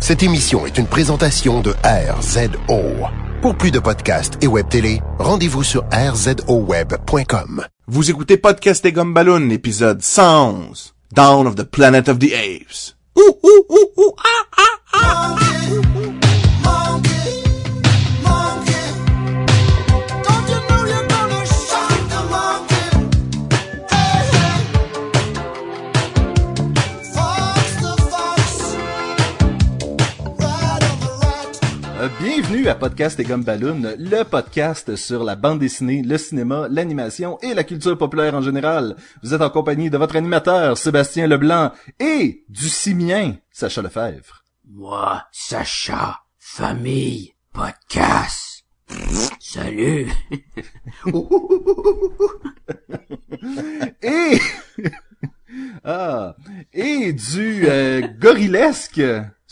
Cette émission est une présentation de RZO. Pour plus de podcasts et web télé, rendez-vous sur rzoweb.com. Vous écoutez Podcast et Gumballoon, épisode 111. Dawn of the Planet of the Apes. Ah, ah, ah. Bienvenue à Podcast et Gumballoon, le podcast sur la bande dessinée, le cinéma, l'animation et la culture populaire en général. Vous êtes en compagnie de votre animateur, Sébastien Leblanc, et du simien, Sacha Lefebvre. Moi, Sacha, famille, podcast. Salut. Et... ah, et du euh, gorillesque.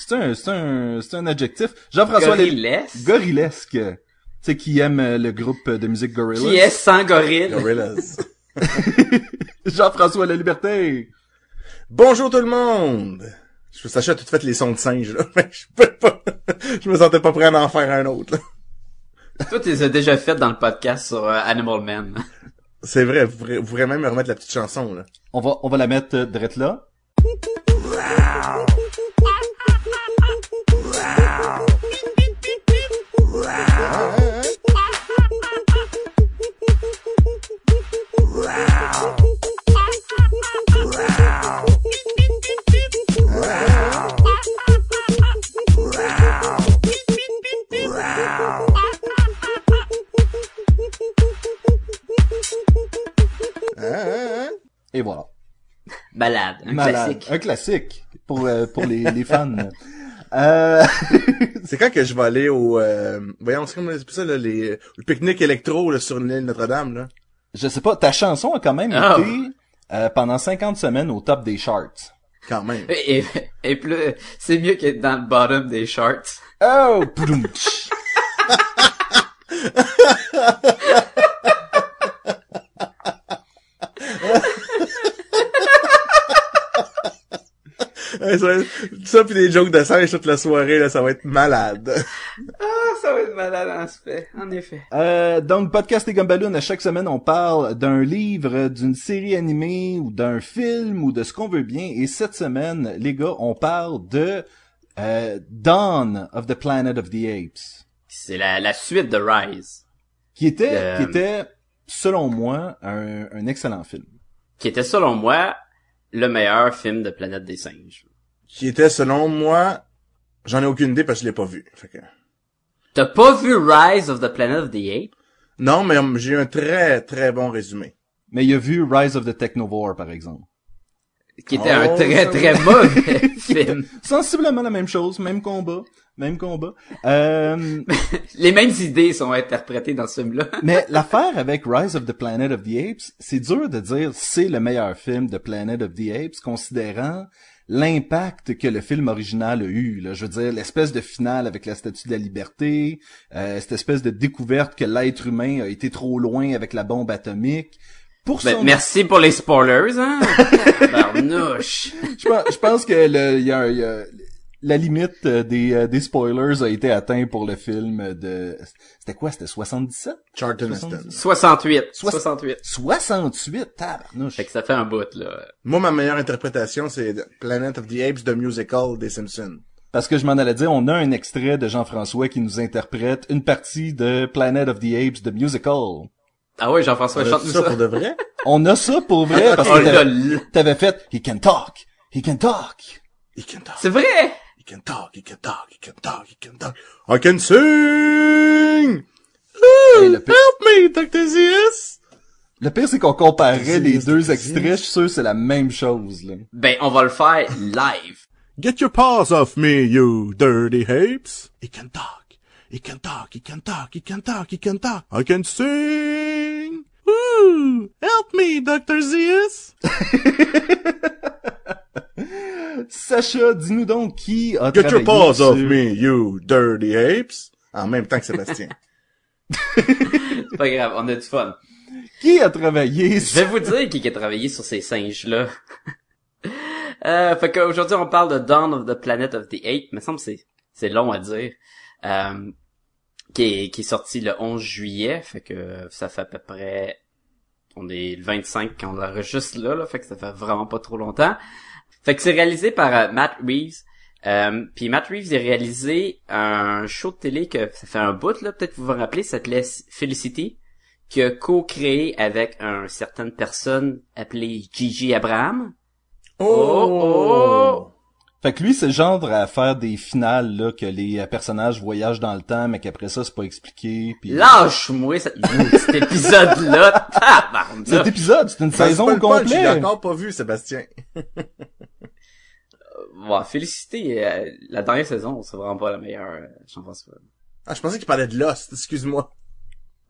C'est un, c'est un, c'est un adjectif. Jean-François Gorillesque? Gorillesque. Tu sais, qui aime euh, le groupe de musique Gorillaz. Qui est sans gorille? Gorillas. Jean-François La Liberté. Bonjour tout le monde. Je Sacha a tout fait les sons de singe, là. Mais je peux pas. Je me sentais pas prêt à en faire un autre, là. Toi, tu les as déjà fait dans le podcast sur euh, Animal Man. C'est vrai, vous pourrez, vous pourrez même me remettre la petite chanson, là. On va, on va la mettre euh, direct là. Malade. Un Malade. classique. Un classique pour euh, pour les, les fans. Euh, C'est quand que je vais aller au, euh, voyons, c'est comme ça, là, les, le pique-nique électro, là, sur l'île Notre-Dame, là. je sais pas, ta chanson a quand même Oh. été euh, pendant 50 semaines au top des charts. Quand même. Et, et plus, c'est mieux qu'être dans le bottom des charts. Oh, Ouais, ça, va être- ça pis des jokes de singe toute la soirée, là, ça va être malade. Ah, ça va être malade en fait, en effet. Euh, donc, Podcast et Gumballoon, à chaque semaine, on parle d'un livre, d'une série animée, ou d'un film, ou de ce qu'on veut bien. Et cette semaine, les gars, on parle de euh, Dawn of the Planet of the Apes. C'est la, la suite de Rise. Qui était, Euh, qui était, selon moi, un, un excellent film. Qui était, selon moi, le meilleur film de Planète des Singes. Qui était, selon moi, j'en ai aucune idée parce que je l'ai pas vu. Fait que... T'as pas vu Rise of the Planet of the Apes? Non, mais j'ai un très, très bon résumé. Mais il a vu Rise of the Technovore, par exemple. Qui était Oh, un très ça très mauvais film. Sensiblement la même chose, même combat, même combat. Euh, Les mêmes idées sont interprétées dans ce film-là. mais l'affaire avec Rise of the Planet of the Apes, c'est dur de dire c'est le meilleur film de Planet of the Apes, considérant l'impact que le film original a eu. Là. Je veux dire, l'espèce de finale avec la Statue de la Liberté, euh, cette espèce de découverte que l'être humain a été trop loin avec la bombe atomique. Pour Ben, son merci pour les spoilers, hein? Je, pense, je pense que le, y a, y a- la limite euh, des, euh, des spoilers a été atteinte pour le film de... C'était quoi? C'était 77? Charlton 70. Heston. 68. Soix- 68. 68? Tabarnouche. Fait que ça fait un bout, là. Moi, ma meilleure interprétation, c'est Planet of the Apes, the musical des Simpsons. Parce que je m'en allais dire, on a un extrait de Jean-François qui nous interprète une partie de Planet of the Apes, the musical. Ah ouais, Jean-François, On a chante-nous ça ça. pour de vrai? On a ça pour vrai, parce que t'avais fait « He can talk! He can talk! He can talk, C'est vrai! He can talk, he can talk, he can talk, he can talk. I can sing! Ooh, Hey, le pire- help me, Dr. Zeus! » Le pire, c'est qu'on comparait les deux vas-y. extraits, je suis sûr que c'est la même chose. Là. Ben, on va le faire live. Get your paws off me, you dirty apes! He can talk, he can talk, he can talk, he can talk, he can talk. I can sing! Ooh, help me, Dr. Zeus! Sacha, dis-nous donc qui a Get your travaillé paws sur- off me, you dirty apes! En même temps que Sébastien. C'est pas grave, on a du fun. Qui a travaillé Je sur... vais vous dire qui a travaillé sur ces singes-là. Euh, fait qu'aujourd'hui, on parle de Dawn of the Planet of the Apes. Me semble que c'est, c'est long à dire. Euh, qui est, qui est sorti le 11 juillet. Fait que ça fait à peu près... On est le 25 quand on enregistre là, là. Fait que ça fait vraiment pas trop longtemps. Fait que c'est réalisé par euh, Matt Reeves. Euh, puis Matt Reeves a réalisé un show de télé que ça fait un bout là, peut-être vous vous rappelez, ça s'appelait Felicity, qui a co-créé avec une certaine personne appelée Gigi Abraham. Oh, oh. Fait que lui, c'est le genre à faire des finales, là, que les euh, personnages voyagent dans le temps, mais qu'après ça, c'est pas expliqué, puis... Lâche-moi cet épisode-là! Cet épisode, c'est une saison complète! J'ai encore pas vu, Sébastien. Ouais, félicité, euh, la dernière saison, c'est vraiment pas la meilleure, euh, Jean-François. Ah, je pensais qu'il parlait de Lost, excuse-moi.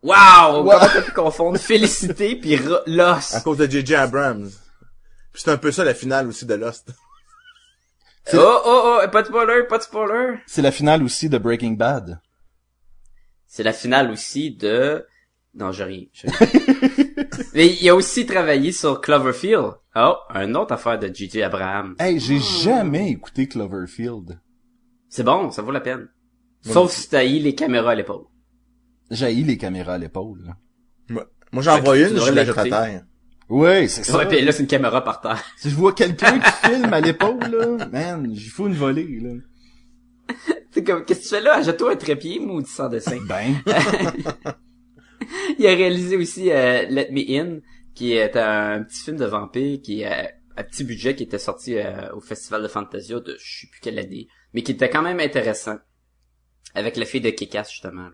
Wow! Comment t'as pu confondre Félicité puis Lost? À cause de J.J. Abrams. Puis c'est un peu ça la finale aussi de Lost. Oh, oh, oh, pas de spoiler, pas de spoiler. C'est la finale aussi de Breaking Bad. C'est la finale aussi de... Non, j'ai rien. Mais il a aussi travaillé sur Cloverfield. Oh, un autre affaire de J.J. Abraham. Hey, j'ai jamais écouté Cloverfield. C'est bon, ça vaut la peine. Sauf si t'as eu les caméras à l'épaule. J'ai eu les caméras à l'épaule. là. Moi, moi j'en vois une, je la jette à terre. Ouais, c'est ça. Ouais, pis là, c'est une caméra par terre. Si je vois quelqu'un qui filme à l'épaule, là, man, j'y faut une volée, là. C'est comme, qu'est-ce que tu fais là? Achète-toi un trépied, maudit sans dessin. Ben. Il a réalisé aussi euh, Let Me In, qui est un petit film de vampire qui est euh, à petit budget qui était sorti euh, au Festival de Fantasia de je sais plus quelle année, mais qui était quand même intéressant. Avec la fille de Kikas, justement. là.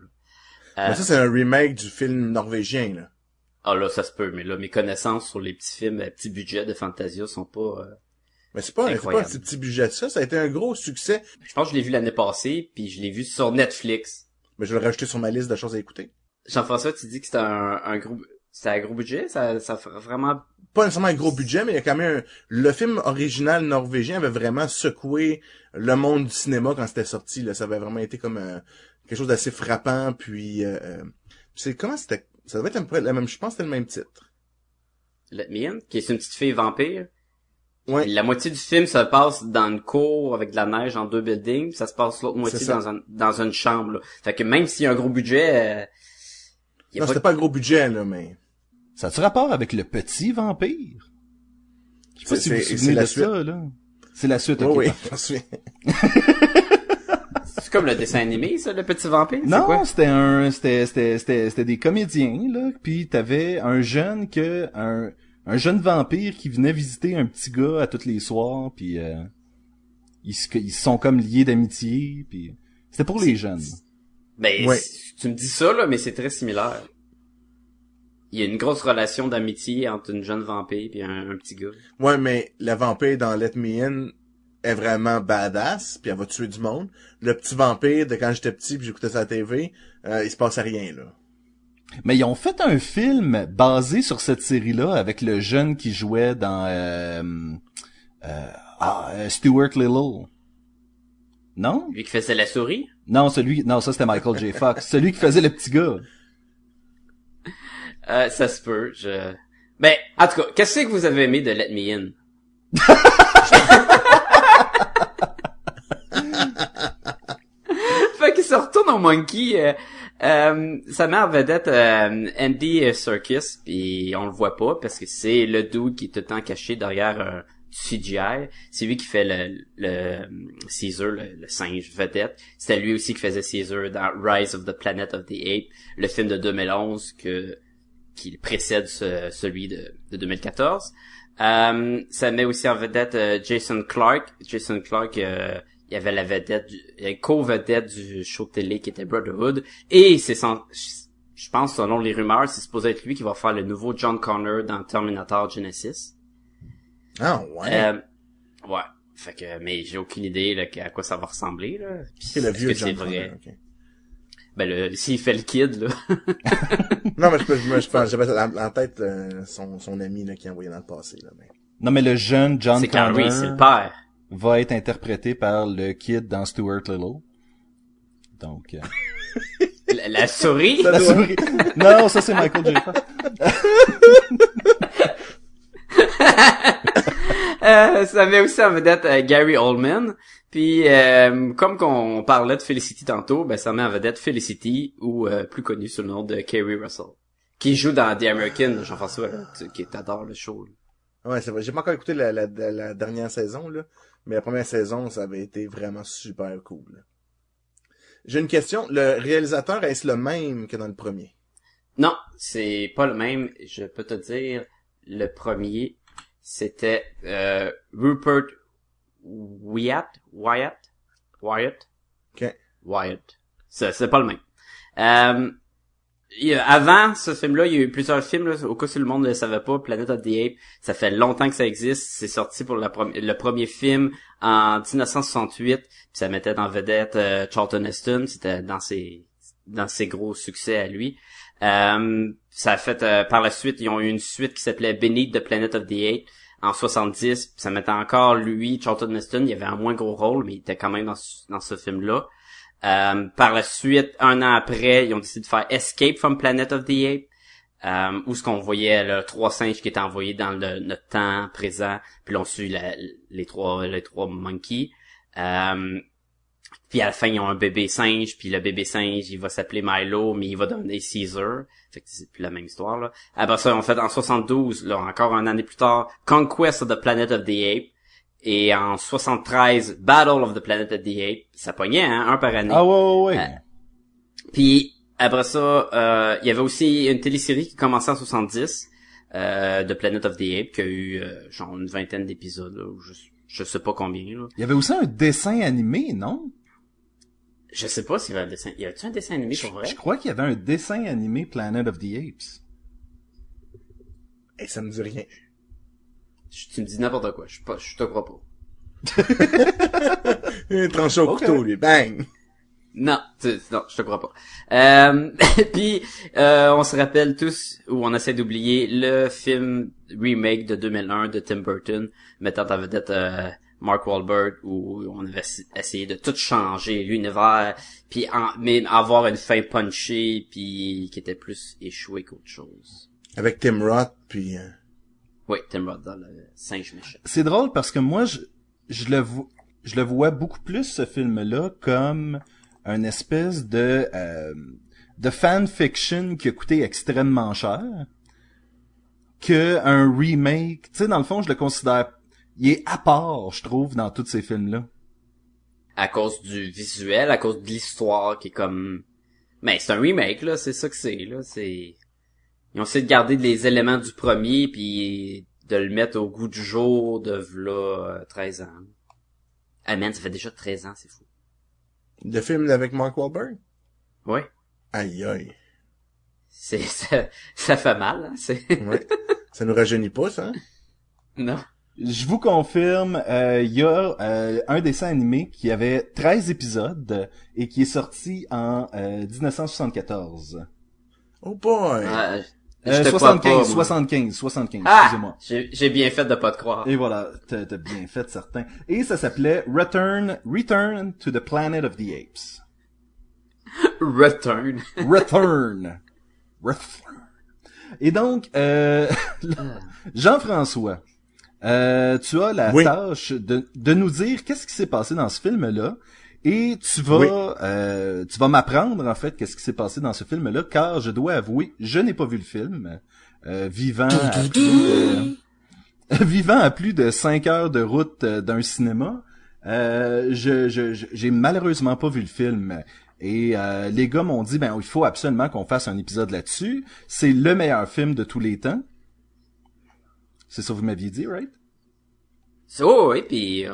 Euh, Mais ça, c'est un remake du film norvégien, là. Ah là, ça se peut, mais là, mes connaissances sur les petits films à petit budget de Fantasia sont pas... euh, Mais c'est pas, pas un petit, budget de ça, ça a été un gros succès. Je pense que je l'ai vu l'année passée, puis je l'ai vu sur Netflix. Mais je vais le rajouter sur ma liste de choses à écouter. Jean-François, tu dis que c'était un, un gros... C'était un gros budget? Ça, ça vraiment... Pas nécessairement un gros budget, mais il y a quand même un... Le film original norvégien avait vraiment secoué le monde du cinéma quand c'était sorti, là. Ça avait vraiment été comme euh, quelque chose d'assez frappant, puis... euh, euh, c'est comment c'était... Ça devait être un peu la même... Je pense que c'était le même titre. Let Me In, qui est une petite fille vampire. Ouais. La moitié du film se passe dans une cour avec de la neige en deux buildings, puis ça se passe l'autre moitié dans, un, dans une chambre. Là. Fait que même s'il y a un gros budget, euh, Non, pas c'était pas un gros budget, là, mais... Ça a-tu rapport avec le petit vampire? Je sais pas si vous vous souvenez c'est la de suite. ça, là. C'est la suite, Oui, ok. C'est comme le dessin animé, ça, le petit vampire. c'est Non, c'était un, c'était, c'était, c'était, c'était des comédiens, là, puis t'avais un jeune que, un, un jeune vampire qui venait visiter un petit gars à tous les soirs, puis euh, ils, se, ils se sont comme liés d'amitié, puis c'était pour les jeunes. Ben, Ouais. tu me dis ça, là, mais c'est très similaire. Il y a une grosse relation d'amitié entre une jeune vampire et un, un petit gars. Ouais, mais la vampire dans Let Me In est vraiment badass, puis elle va tuer du monde. Le petit vampire de quand j'étais petit, puis j'écoutais ça à la TV, euh, il se passait rien, là. Mais ils ont fait un film basé sur cette série-là avec le jeune qui jouait dans euh, euh, ah, euh, Stuart Little. Non? Lui qui faisait la souris? Non, celui, non, ça c'était Michael J. Fox. celui qui faisait le petit gars. Euh, ça se peut, je... Ben, en tout cas, qu'est-ce que vous avez aimé de Let Me In? fait qu'il se retourne au Monkey. Euh, euh, sa mère vedette euh, Andy Serkis, puis on le voit pas parce que c'est le dude qui est tout le temps caché derrière un CGI. C'est lui qui fait le, le Caesar, le, le singe vedette. C'était lui aussi qui faisait Caesar dans Rise of the Planet of the Apes, le film de 2011 que qui précède ce- celui de, de 2014. Euh, ça met aussi en vedette euh, Jason Clark. Jason Clark, euh, il y avait la vedette, co-vedette du show télé qui était Brotherhood. Et c'est sans, je pense selon les rumeurs, c'est supposé être lui qui va faire le nouveau John Connor dans Terminator Genesis. Ah, ouais. Euh, ouais. Fait que, mais j'ai aucune idée là, à quoi ça va ressembler là. Puis, c'est le est-ce vieux que c'est John vrai? Ben le, s'il fait le kid là. Non, mais je, peux- je, je pense, j'avais en, en tête euh, son, son ami là, qui a envoyé dans le passé. Là, mais... Non, mais le jeune John c'est Connor c'est le père. va être interprété par le kid dans Stuart Little. Donc, euh, La, la souris? la souris. Non, ça c'est Michael J. Euh, ça met aussi en vedette euh, Gary Oldman. Puis, euh, comme qu'on parlait de Felicity tantôt, ben ça met en vedette Felicity, ou euh, plus connu sous le nom de Kerry Russell, qui joue dans The American, Jean-François, qui t'adore le show. là. Ouais, c'est vrai. J'ai pas encore écouté la, la, la dernière saison, là. Mais la première saison, ça avait été vraiment super cool. J'ai une question. Le réalisateur, est-ce le même que dans le premier? Non, c'est pas le même. Je peux te dire, le premier, c'était euh, Rupert Wyatt, Wyatt, Wyatt, Ok. Wyatt. C'est c'est pas le même. Euh, il avant ce film-là, il y a eu plusieurs films. Là, au cas où le monde ne le savait pas, Planet of the Apes, ça fait longtemps que ça existe. C'est sorti pour la le premier film en 1968. Puis ça mettait en vedette euh, Charlton Heston. C'était dans ses dans ses gros succès à lui. Euh, ça a fait euh, par la suite, ils ont eu une suite qui s'appelait Beneath the Planet of the Apes en 70. Puis ça mettait encore lui, Charlton Heston. Il avait un moins gros rôle, mais il était quand même dans, dans ce film-là. Euh, par la suite, un an après, ils ont décidé de faire Escape from Planet of the Apes, euh, où ce qu'on voyait le trois singes qui étaient envoyés dans le, notre temps présent, puis l'on suit la- les trois les trois monkeys. Euh, puis à la fin, ils ont un bébé singe, puis le bébé singe, il va s'appeler Milo, mais il va devenir Caesar. Fait que c'est plus la même histoire, là. Après ça, on fait en 72, là, encore un année plus tard, Conquest of the Planet of the Apes. Et en 73, Battle of the Planet of the Apes. Ça pognait, hein, un par année. Ah ouais, ouais, ouais. Euh, Puis après ça, euh, il y avait aussi une télésérie qui commençait en 70, euh, de Planet of the Apes, qui a eu euh, genre une vingtaine d'épisodes, je, je sais pas combien. Là. Il y avait aussi un dessin animé, non? Je sais pas s'il y avait un dessin. Y avait-tu un dessin animé Je, pour vrai? je crois qu'il y avait un dessin animé Planet of the Apes. Eh, ça me dit rien. Je- tu me dis n'importe quoi. Je, suis pas, je te crois pas. Un tranché au couteau, lui. Bang! Non, tu- non, je te crois pas. Euh, puis euh, on se rappelle tous ou on essaie d'oublier le film remake de 2001 de Tim Burton mettant en vedette euh, Mark Wahlberg où on avait ess- essayé de tout changer l'univers puis en- mais avoir une fin punchée puis qui était plus échouée qu'autre chose. Avec Tim Roth, puis... euh, Oui, Tim Roth dans le singe méchant. C'est drôle parce que moi, je, je le vois, je le vois beaucoup plus ce film-là comme une espèce de euh, de fanfiction qui a coûté extrêmement cher que un remake. Tu sais, dans le fond, je le considère, il est à part, je trouve, dans tous ces films-là. À cause du visuel, à cause de l'histoire qui est comme mais c'est un remake là, c'est ça que c'est là, c'est ils ont essayé de garder les éléments du premier puis de le mettre au goût du jour de v'là euh, 13 ans. Ah man, ça fait déjà 13 ans, c'est fou. Le film avec Mark Wahlberg? Ouais. Aïe, aïe. C'est ça, ça fait mal, hein, c'est Ouais. ça nous rajeunit pas, ça? hein? non. Je vous confirme, euh, il y a euh, un dessin animé qui avait 13 épisodes et qui est sorti en euh, 1974. Oh boy! Ah, je Euh, te crois 75, pas, moi. 75, 75, Ah, excusez-moi. j'ai bien fait de pas te croire. Et voilà, t'as bien fait, certain. Et ça s'appelait Return, Return to the Planet of the Apes. Return. Return. Return. Et donc, euh, Jean-François, euh, tu as la Oui. tâche de, de nous dire qu'est-ce qui s'est passé dans ce film-là. Et tu vas, Oui. euh, tu vas m'apprendre en fait qu'est-ce qui s'est passé dans ce film-là, car je dois avouer, je n'ai pas vu le film. Euh, vivant, à plus de, vivant à plus de cinq heures de route euh, d'un cinéma, euh, je, je, je- j'ai malheureusement pas vu le film. Et euh, les gars m'ont dit, ben il faut absolument qu'on fasse un épisode là-dessus. C'est le meilleur film de tous les temps. C'est ça que vous m'aviez dit, right? Oh, oui, puis euh,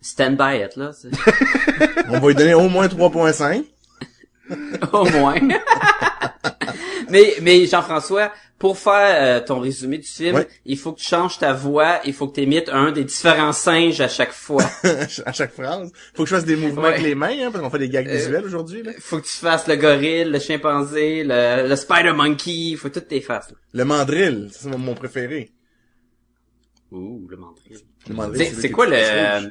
stand by it, là. On va lui donner au moins 3.5. Au moins. mais, mais Jean-François, pour faire euh, ton résumé du film, Ouais. il faut que tu changes ta voix, il faut que tu imites un des différents singes à chaque fois. à chaque phrase. Faut que je fasse des mouvements Ouais. avec les mains, hein, parce qu'on fait des gags Euh, visuels aujourd'hui, là. faut que tu fasses le gorille, le chimpanzé, le, le spider monkey, faut toutes tes faces. là. Le mandrill, c'est mon- mon préféré. Ouh, le mandrill. Le mandrill, C'est quoi le,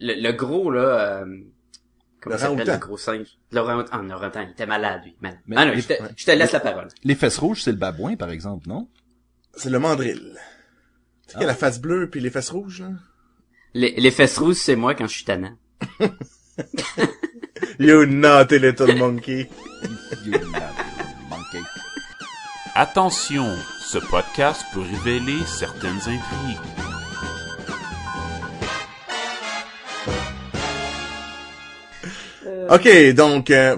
le le gros là euh, Comment ça s'appelle le gros singe? Orang ah, le orang-outan, il était malade lui. Malade. Mais- ah non, je te, je te laisse la parole. Les fesses rouges, c'est le babouin, par exemple, non? C'est le mandrill. Tu sais, la face bleue puis les fesses rouges, là? Les, les fesses rouges, c'est moi quand je suis tannant. You naughty little monkey. Monkey. Attention, ce podcast peut révéler certaines intrigues. OK, donc euh,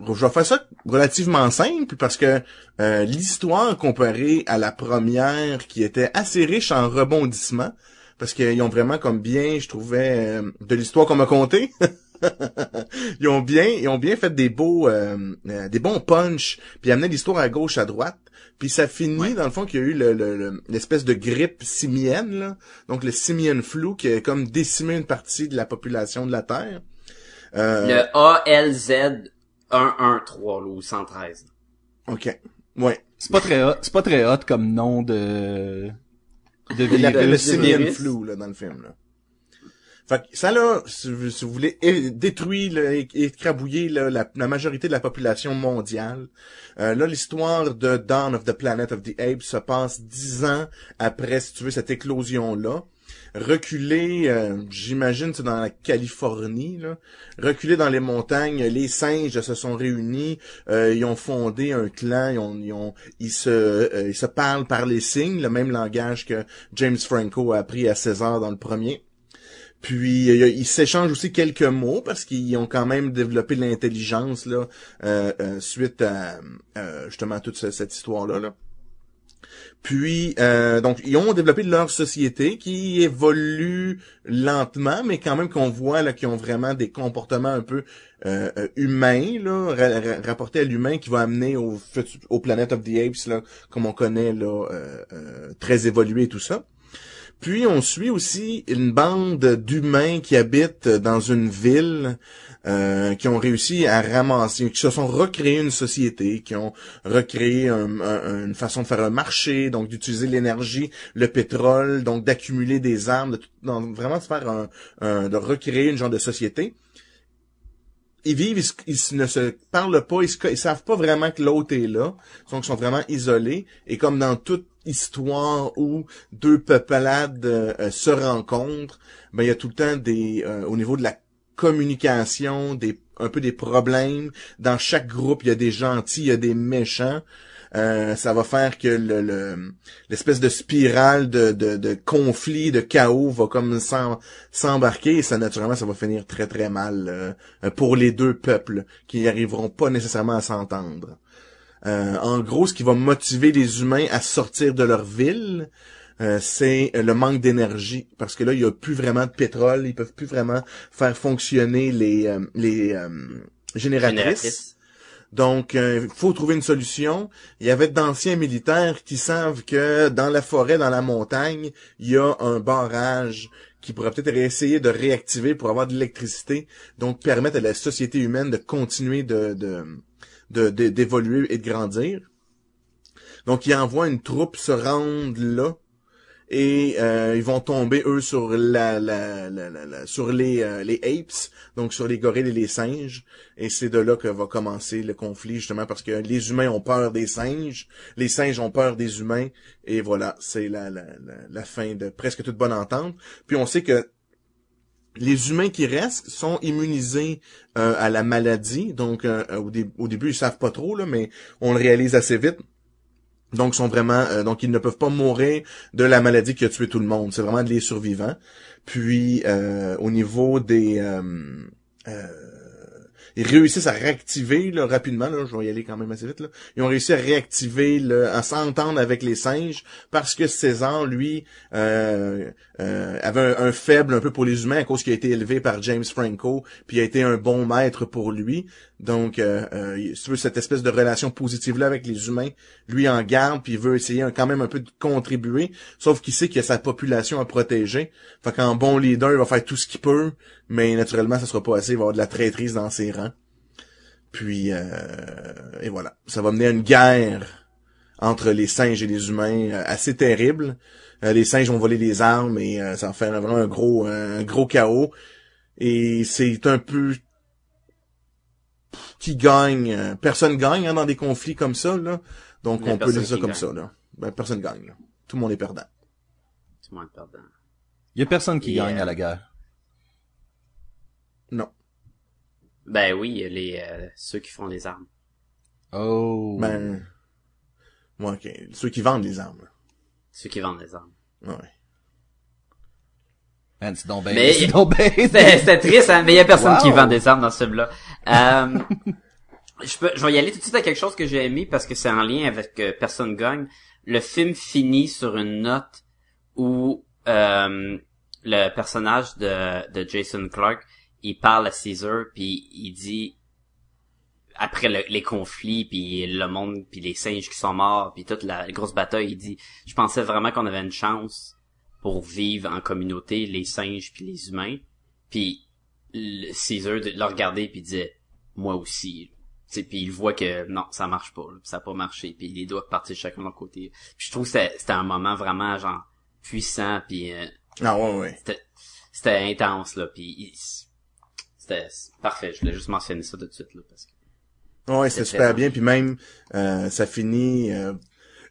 je vais faire ça relativement simple parce que euh, l'histoire comparée à la première qui était assez riche en rebondissements parce qu'ils ont vraiment comme bien, je trouvais, euh, de l'histoire qu'on m'a conté. ils ont bien, ils ont bien fait des beaux, euh, euh, des bons punch, puis amené l'histoire à gauche, à droite, puis ça finit dans le fond qu'il y a eu le, le- le- l'espèce de grippe simienne, là. donc le simian flu qui a comme décimé une partie de la population de la Terre. Euh, Le ALZ 113, là, ou 113. Ok, ouais. C'est pas très hot, c'est pas très hot comme nom de de le simian virus. flu là dans le film là. Fait que ça là, si vous, voulez là, é- écrabouiller la, majorité de la population mondiale, euh, là l'histoire de Dawn of the Planet of the Apes se passe dix ans après, si tu veux, cette éclosion là. Reculé, euh, j'imagine, c'est dans la Californie, là. Reculé dans les montagnes, les singes se sont réunis, euh, ils ont fondé un clan, ils, ont, se, euh, ils se parlent par les signes, le même langage que James Franco a appris à César dans le premier. Puis ils s'échangent aussi quelques mots parce qu'ils ont quand même développé de l'intelligence là euh, euh, suite à euh, justement toute ce- cette histoire là. là. Puis euh, donc ils ont développé leur société qui évolue lentement, mais quand même qu'on voit là qu'ils ont vraiment des comportements un peu euh, euh, humains là, ra- ra- rapportés à l'humain qui va amener au au Planet of the Apes là, comme on connaît là, euh, euh, très évolué et tout ça. Puis on suit aussi une bande d'humains qui habitent dans une ville, euh, qui ont réussi à ramasser, qui se sont recréés une société, qui ont recréé un- un- une façon de faire un marché, donc d'utiliser l'énergie, le pétrole, donc d'accumuler des armes, de tout- vraiment de faire un, un- de recréer une genre de société. Ils vivent, ils, ne se parlent pas, ils, ils savent pas vraiment que l'autre est là, donc ils sont vraiment isolés. Et comme dans toute histoire où deux peuplades euh, euh, se rencontrent, ben il y a tout le temps des, euh, au niveau de la communication, des un peu des problèmes. Dans chaque groupe, il y a des gentils, il y a des méchants. Euh, ça va faire que le, le- l'espèce de spirale de, de, de conflit, de chaos va comme s'em- s'embarquer et ça naturellement ça va finir très très mal euh, pour les deux peuples qui n'arriveront pas nécessairement à s'entendre. Euh, en gros, ce qui va motiver les humains à sortir de leur ville, euh, c'est le manque d'énergie. Parce que là, il y a plus vraiment de pétrole, ils peuvent plus vraiment faire fonctionner les, euh, les euh, génératrices. Génératrice. Donc, il faut trouver une solution. Il y avait d'anciens militaires qui savent que dans la forêt, dans la montagne, il y a un barrage qui pourrait peut-être essayer de réactiver pour avoir de l'électricité, donc permettre à la société humaine de continuer de, de, de- de- d'évoluer et de grandir. Donc, ils envoient une troupe se rendre là et euh, ils vont tomber eux sur les euh, les apes, donc sur les gorilles et les singes. Et c'est de là que va commencer le conflit justement parce que les humains ont peur des singes, les singes ont peur des humains et voilà, c'est la, la, la fin de presque toute bonne entente. Puis on sait que les humains qui restent sont immunisés euh, à la maladie, donc euh, au, dé- au début ils savent pas trop là, mais on le réalise assez vite. Donc sont vraiment euh, donc ils ne peuvent pas mourir de la maladie qui a tué tout le monde. C'est vraiment des survivants. Puis euh, au niveau des euh, euh, ils réussissent à réactiver là, rapidement, là, je vais y aller quand même assez vite. Là. Ils ont réussi à réactiver, à s'entendre avec les singes parce que César, lui, euh, euh, avait un, faible un peu pour les humains à cause qu'il a été élevé par James Franco, puis a été un bon maître pour lui. Donc, euh, euh, si tu cette espèce de relation positive-là avec les humains, lui en garde, puis il veut essayer quand même un peu de contribuer, sauf qu'il sait qu'il y a sa population à protéger. Fait qu'en bon leader, il va faire tout ce qu'il peut, mais naturellement, ça sera pas assez, il va avoir de la traîtrise dans ses rangs. Puis, euh, et voilà. Ça va mener à une guerre entre les singes et les humains euh, assez terrible. Euh, les singes vont voler les armes et euh, ça va faire vraiment un gros, un gros chaos. Et c'est un peu qui gagne. euh, Personne gagne hein, dans des conflits comme ça, là. Donc on peut dire ça comme gagne. ça, là. Ben, personne gagne, là. Tout le monde est perdant. Tout le monde est perdant. Il y a personne qui gagne à la guerre. Non. Ben oui, les euh, ceux qui font les armes. Oh. Ben, moi, ok. Ceux qui vendent les armes. Ceux qui vendent les armes. Ouais. Man, c'est donc Mais- C'était triste, hein, mais il y a personne Wow. qui vend des armes dans ce film-là. Euh, je peux, je vais y aller tout de suite à quelque chose que j'ai aimé parce que c'est en lien avec euh, Personne gagne. Le film finit sur une note où euh, le personnage de, de Jason Clark, il parle à Caesar puis il dit après le- les conflits puis le monde puis les singes qui sont morts puis toute la grosse bataille, il dit je pensais vraiment qu'on avait une chance pour vivre en communauté les singes puis les humains puis le Caesar de le regarder puis disait moi aussi Tu sais, puis il voit que non ça marche pas là, ça a pas marché puis les doigts partir chacun de leur côté puis je trouve que c'était un moment vraiment genre puissant puis euh, Ah, ouais, ouais. c'était intense là puis c'était parfait je voulais juste mentionner ça tout de suite là parce que Ouais, c'est super bien. Puis même, euh, ça finit... euh,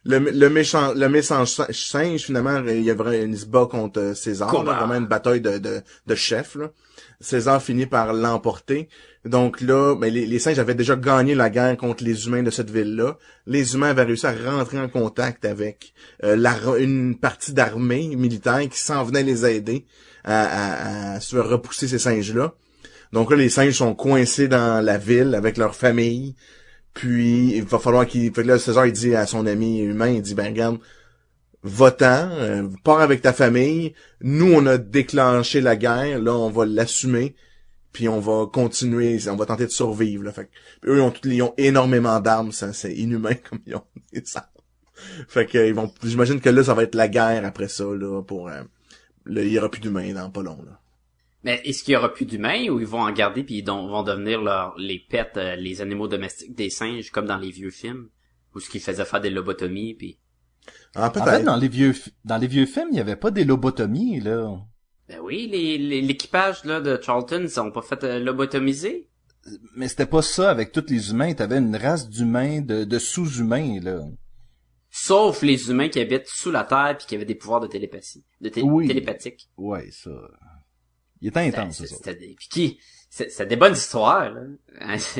le, le méchant le méchant sin- singe, finalement, il y a vraiment, il se bat contre euh, César. là, vraiment une bataille de, de, de chefs. Là. César finit par l'emporter. Donc là, ben, les, les singes avaient déjà gagné la guerre contre les humains de cette ville-là. Les humains avaient réussi à rentrer en contact avec euh, une partie d'armée militaire qui s'en venait les aider à, à, à se faire repousser ces singes-là. Donc là, les singes sont coincés dans la ville avec leur famille. Puis il va falloir qu'il. Fait que là, César il dit à son ami humain, il dit ben regarde, va-t'en, euh, pars avec ta famille. Nous, on a déclenché la guerre, là, on va l'assumer. Puis on va continuer, on va tenter de survivre. Là. Fait que, eux, ils ont, ils ont énormément d'armes, c'est inhumain comme ils ont des armes. Fait que ils vont. J'imagine que là, ça va être la guerre après ça, là, pour. euh, là, il y aura plus d'humains dans pas long. Là. Mais est-ce qu'il y aura plus d'humains ou ils vont en garder puis ils don- vont devenir leur, les pets, euh, les animaux domestiques des singes comme dans les vieux films? Où ce qu'ils faisaient faire des lobotomies puis Ah, En fait, peut-être. dans les vieux, dans les vieux films, il y avait pas des lobotomies, là. ben oui les les- l'équipage là de Charlton ils sont pas fait euh, lobotomiser Mais c'était pas ça avec tous les humains. T'avais une race d'humains, de, de sous-humains, là. sauf les humains qui habitent sous la terre puis qui avaient des pouvoirs de télépathie de té- Oui. télépathique Ouais, ça. Il était intense, C'était- ça. c'était des puis qui? C'est- c'était des bonnes histoires là Hein,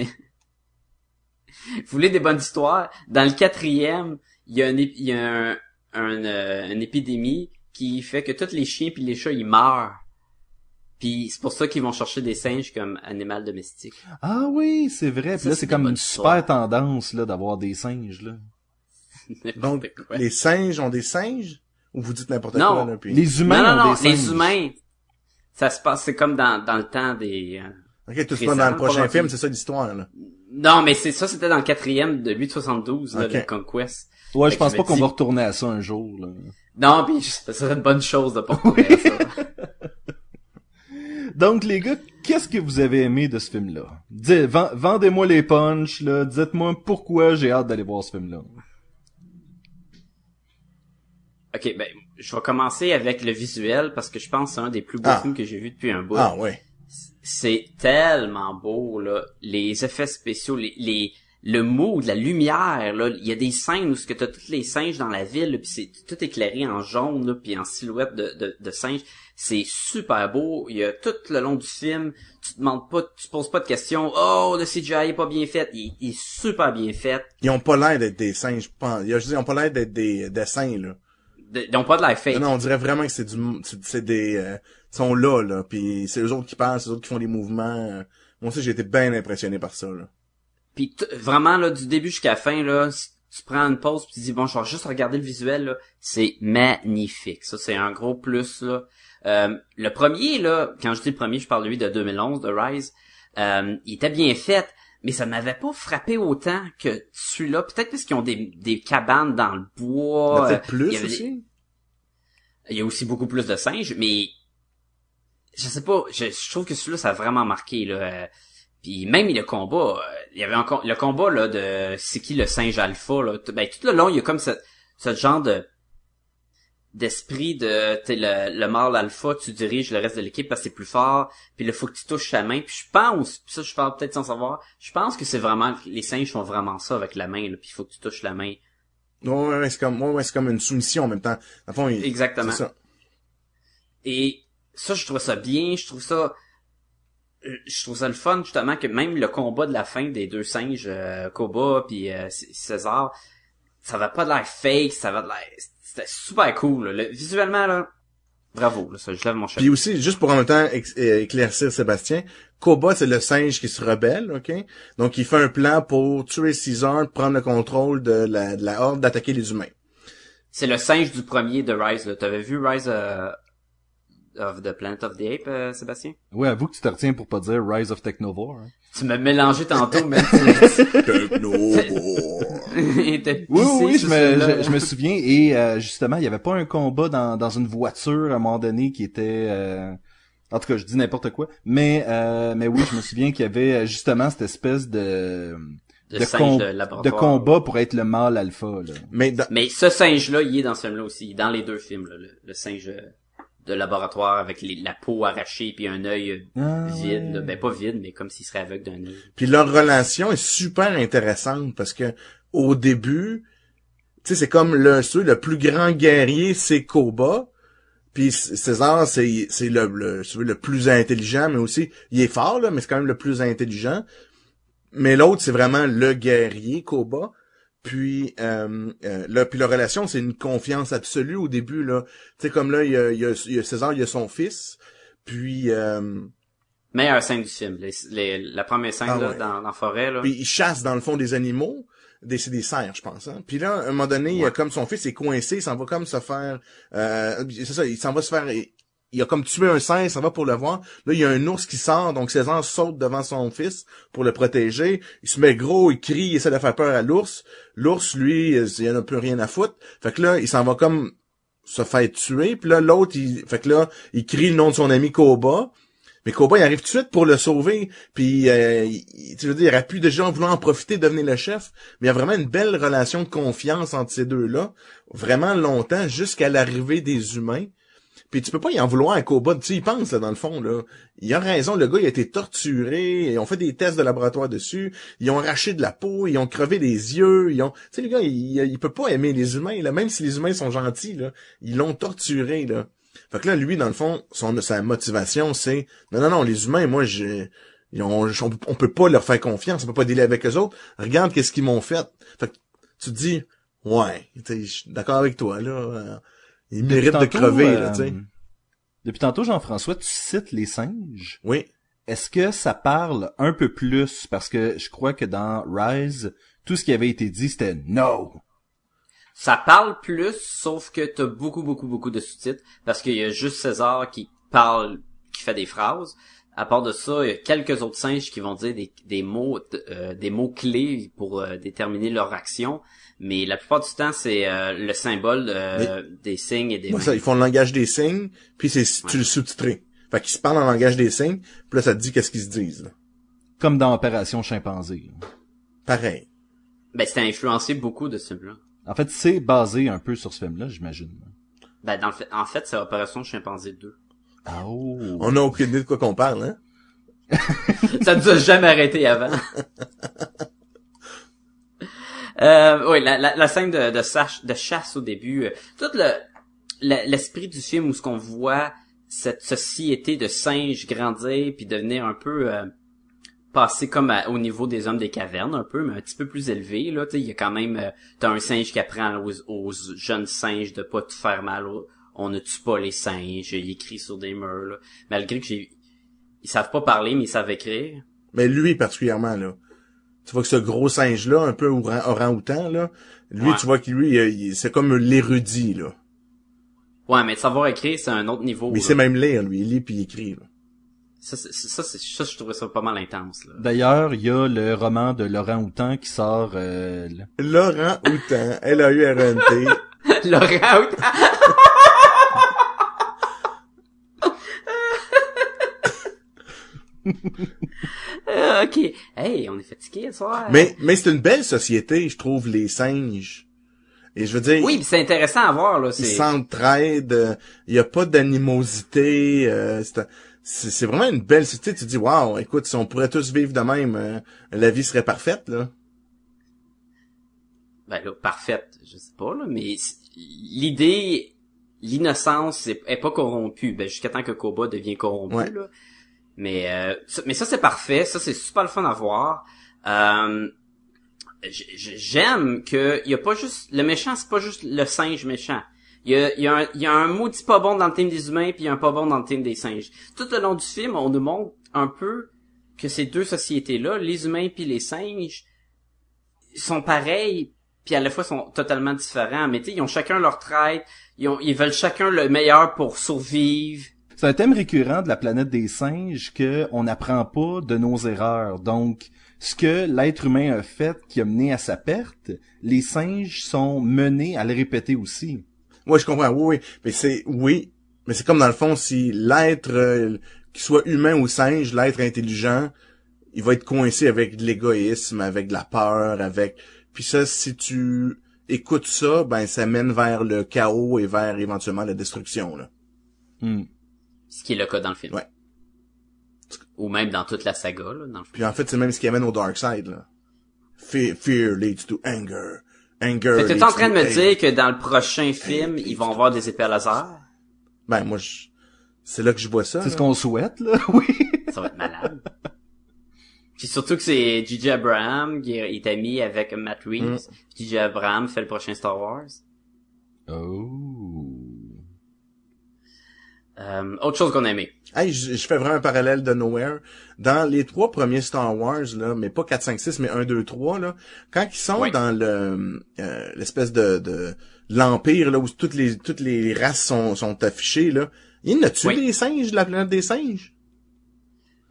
vous voulez des bonnes histoires? Dans le quatrième il y a un ép- il y a un, un, euh, une épidémie qui fait que tous les chiens puis les chats ils meurent puis c'est pour ça qu'ils vont chercher des singes comme animal domestique Ah oui, c'est vrai. Puis Ça, là, c'est c'est des comme une super tendance, là, d'avoir des singes, là. Donc, quoi. les singes ont des singes? Ou vous dites n'importe Non. quoi, là, puis... Les humains non non ont non des les singes. humains ça se passe c'est comme dans dans le temps des euh, Ok, tout ça Récemment, dans le prochain film, c'est ça l'histoire, là. non mais c'est ça c'était dans le quatrième de 872 là, Ok. de Conquest Ouais, Fait je pense pas qu'on va retourner à ça un jour, là. Non, puis ça serait une bonne chose de pas retourner à ça. Donc, les gars, qu'est-ce que vous avez aimé de ce film-là? Vendez-moi les punchs, là. Dites-moi pourquoi j'ai hâte d'aller voir ce film-là. Ok, ben, je vais commencer avec le visuel parce que je pense que c'est un des plus beaux Ah. films que j'ai vu depuis un bout. Ah, ouais. C'est tellement beau, là. Les effets spéciaux, les, les, le mood, la lumière, là. Il y a des scènes où ce que t'as tous les singes dans la ville, là, puis c'est tout éclairé en jaune, là, puis en silhouette de, de, de singe. C'est super beau. Il y a tout le long du film, tu te demandes pas, tu te poses pas de questions. Oh, le CGI est pas bien fait. Il, il est super bien fait. Ils ont pas l'air d'être des singes, je pense. Ils ont pas l'air d'être des dessins, là. Ils ont pas de l'air fake. Non, non, on dirait vraiment que c'est du, c'est des, euh, ils sont là, là, puis c'est eux autres qui parlent, c'est eux autres qui font les mouvements. Moi aussi, j'ai été bien impressionné par ça, là. Puis vraiment là du début jusqu'à la fin là, si tu prends une pause puis tu dis bon, je vais juste regarder le visuel là, c'est magnifique. Ça c'est un gros plus là. Euh, le premier là, quand je dis le premier, je parle de lui de 2011 de Rise. Euh, il était bien fait, mais ça m'avait pas frappé autant que celui-là. Peut-être parce qu'ils ont des, des cabanes dans le bois. peut-être euh, plus il y avait des- aussi. il y a aussi beaucoup plus de singes, mais je sais pas, je, je trouve que celui-là ça a vraiment marqué là. euh, Puis même le combat, euh, il y avait encore le combat là de c'est qui le singe alpha là. Ben tout le long il y a comme ce, ce genre de d'esprit de t'es le, le mâle alpha, tu diriges le reste de l'équipe parce que c'est plus fort, puis il faut que tu touches sa main. Puis je pense, puis ça je parle peut-être sans savoir, je pense que c'est vraiment les singes font vraiment ça avec la main, là, puis il faut que tu touches la main. Ouais, ouais, ouais, c'est comme, ouais, ouais, c'est comme une soumission en même temps. Dans le fond, il- Exactement. ça. Et ça, je trouve ça bien, je trouve ça... Je trouve ça le fun, justement, que même le combat de la fin des deux singes, euh, Koba puis euh, César, ça va pas de l'air fake, ça va de l'air... C'était super cool, là. Le- visuellement, là, bravo, là, ça, je lève mon chapeau. Puis aussi, juste pour en même temps euh, éclaircir Sébastien, Koba, c'est le singe qui se rebelle, OK? Donc, il fait un plan pour tuer Caesar, prendre le contrôle de la, de la horde, d'attaquer les humains. C'est le singe du premier de Rise, là. T'avais vu Rise euh, of the Planet of the Ape, euh, Sébastien? Ouais, avoue que tu te retiens pour pas dire Rise of Technovore. hein. Tu m'as mélangé tantôt, mais était Oui, oui, je me, je, je me souviens. Et euh, justement, il y avait pas un combat dans, dans une voiture à un moment donné qui était... euh, En tout cas, je dis n'importe quoi. Mais euh, mais oui, je me souviens qu'il y avait euh, justement cette espèce de... de, de singe com- de de laboratoire. combat pour être le mâle alpha. Là. Mais dans- Mais ce singe-là, il est dans ce film-là aussi, il est dans les deux films, là, le, le singe euh, de laboratoire avec les- la peau arrachée puis un œil Ah, vide, là. ben pas vide, mais comme s'il serait aveugle d'un œil. Puis leur relation est super intéressante parce que au début, tu sais, c'est comme le, celui, le plus grand guerrier, c'est Koba. Puis César, c'est c'est le, le, le plus intelligent, mais aussi, il est fort, là, mais c'est quand même le plus intelligent. Mais l'autre, c'est vraiment le guerrier, Koba. Puis, euh, euh, là, puis leur relation, c'est une confiance absolue au début, là. Tu sais, comme là, il y a, il y a, il y a César, il y a son fils. Puis, euh, Meilleure scène du film, les, les- la première scène Ah là, ouais. dans, dans la forêt, là. Puis il chasse dans le fond des animaux, des c'est des cerfs, je pense. Hein? Puis là, à un moment donné, il y a comme son fils est coincé, il s'en va comme se faire, euh, c'est ça, il s'en va se faire, il, a comme tué un il s'en va pour le voir. Là, il y a un ours qui sort, donc César saute devant son fils pour le protéger. Il se met gros, il crie, il essaie de faire peur à l'ours. L'ours, lui, il en a plus rien à foutre. Fait que là, il s'en va comme se faire tuer. Puis là, l'autre, il, fait que là, il crie le nom de son ami Koba. Mais Koba, il arrive tout de suite pour le sauver. Puis, euh, il, tu veux dire, il aurait pu déjà en vouloir en profiter, devenir le chef. Mais il y a vraiment une belle relation de confiance entre ces deux-là. Vraiment longtemps, jusqu'à l'arrivée des humains. Puis tu peux pas y en vouloir à Koba. Tu sais, il pense, là, dans le fond, là. Il a raison, le gars, il a été torturé. Ils ont fait des tests de laboratoire dessus. Ils ont arraché de la peau. Ils ont crevé des yeux. Ils ont... Tu sais, le gars, il, il peut pas aimer les humains, là. Même si les humains sont gentils, là. Ils l'ont torturé, là. Fait que là, lui, dans le fond, son, sa motivation, c'est, non, non, non, les humains, moi, je, ils ont- on, on peut pas leur faire confiance, on peut pas dealer avec eux autres. Regarde qu'est-ce qu'ils m'ont fait. Fait que tu te dis, ouais, je suis d'accord avec toi, là. Euh, ils Depuis méritent de tantôt, crever, euh, là, tu sais. Depuis tantôt, Jean-François, tu cites les singes. Oui. Est-ce que ça parle un peu plus? Parce que je crois que dans Rise, tout ce qui avait été dit, c'était no. Ça parle plus, sauf que t'as beaucoup, beaucoup, beaucoup de sous-titres, parce qu'il y a juste César qui parle, qui fait des phrases. À part de ça, il y a quelques autres singes qui vont dire des, des mots, euh, des mots clés pour euh, déterminer leur action. Mais la plupart du temps, c'est euh, le symbole euh, des signes et des Moi, mains. ça, ils font le langage des signes, puis c'est, tu le sous-titré. Fait qu'ils se parlent en langage des signes, puis là, ça te dit qu'est-ce qu'ils se disent, là. Comme dans Opération Chimpanzé. Pareil. Ben, c'était influencé beaucoup de ce film-là. En fait, c'est basé un peu sur ce film-là, j'imagine. Ben, dans le fait, en fait, c'est Opération Chimpanzé 2. Ah, Oh. On a aucune idée de quoi qu'on parle, hein? Ça nous a jamais arrêté avant. euh, oui, la, la, la scène de, de, de chasse au début, euh, tout le le- l'esprit du film où ce qu'on voit cette société de singes grandir puis devenir un peu euh, passer comme au niveau des hommes des cavernes un peu mais un petit peu plus élevé là tu il y a quand même euh, t'as un singe qui apprend aux, aux jeunes singes de pas te faire mal on ne tue pas les singes il écrit sur des murs là. malgré que j'ai ils savent pas parler mais ils savent écrire Mais lui, particulièrement, là. Tu vois que ce gros singe-là, un peu orang- orang-outan, là, lui, Ouais. tu vois que lui, il- il- c'est comme l'érudit, là. Ouais, mais de savoir écrire, c'est un autre niveau. Mais sait même lire, lui. Il lit puis il écrit, là. Ça, c'est- ça, c'est- ça, je trouvais ça pas mal intense. Là. D'ailleurs, il y a le roman de Laurent Houtan qui sort euh, là. Laurent Houtan, L-A-U-R-N-T. Laurent, Euh, ok. Hey, on est fatigué ce soir. mais, mais c'est une belle société, je trouve, les singes. Et je veux dire, Oui, c'est intéressant à voir là. ils s'entraident, euh, il y a pas d'animosité, euh, c'est vraiment une belle société. Tu te dis, waouh, écoute, si on pourrait tous vivre de même, euh, la vie serait parfaite, là. ben là, parfaite, je sais pas là, mais l'idée l'innocence est, est pas corrompue, ben jusqu'à temps que Koba devient corrompu Ouais. là. Mais euh, ça- mais ça c'est parfait, ça c'est super le fun à voir. Euh, j'aime que y a pas juste le méchant, c'est pas juste le singe méchant. Il y a, y, a un, y a un maudit pas bon dans le team des humains puis il y a un pas bon dans le team des singes. Tout le long du film, on nous montre un peu que ces deux sociétés-là, les humains puis les singes, sont pareils puis à la fois sont totalement différents. Mais tu sais, ils ont chacun leur trait, ils veulent chacun le meilleur pour survivre. C'est un thème récurrent de la planète des singes que on n'apprend pas de nos erreurs. Donc, ce que l'être humain a fait qui a mené à sa perte, les singes sont menés à le répéter aussi. Ouais, je comprends. Oui, oui. Mais c'est, oui. Mais c'est comme dans le fond, si l'être, euh, qu'il soit humain ou singe, l'être intelligent, il va être coincé avec de l'égoïsme, avec de la peur, avec, puis ça, si tu écoutes ça, ben, ça mène vers le chaos et vers éventuellement la destruction, là. Hmm. Ce qui est le cas dans le film. Ouais. Ou même dans toute la saga, là, dans le film. Puis en fait, c'est même ce qui amène au dark side, là. Fear, fear leads to anger. Anger Fait que t'es en train de me hate. dire que dans le prochain film, ils vont avoir des épées à laser? Ben, moi, je... c'est là que je vois ça. C'est ce qu'on souhaite, là, oui. Ça va être malade. Puis surtout que c'est J.J. Abraham qui est ami avec Matt Reeves. Mm. Abraham fait le prochain Star Wars. Oh. Euh, autre chose qu'on a aimé. Hey, je, je fais vraiment un parallèle de Nowhere. Dans les trois premiers Star Wars, là, mais pas 4, 5, 6, mais 1, 2, 3, là, quand ils sont Oui. dans le euh, l'espèce de, de l'Empire, là, où toutes les toutes les races sont, sont affichées, là, il y en a-tu Oui. des singes de la planète des singes?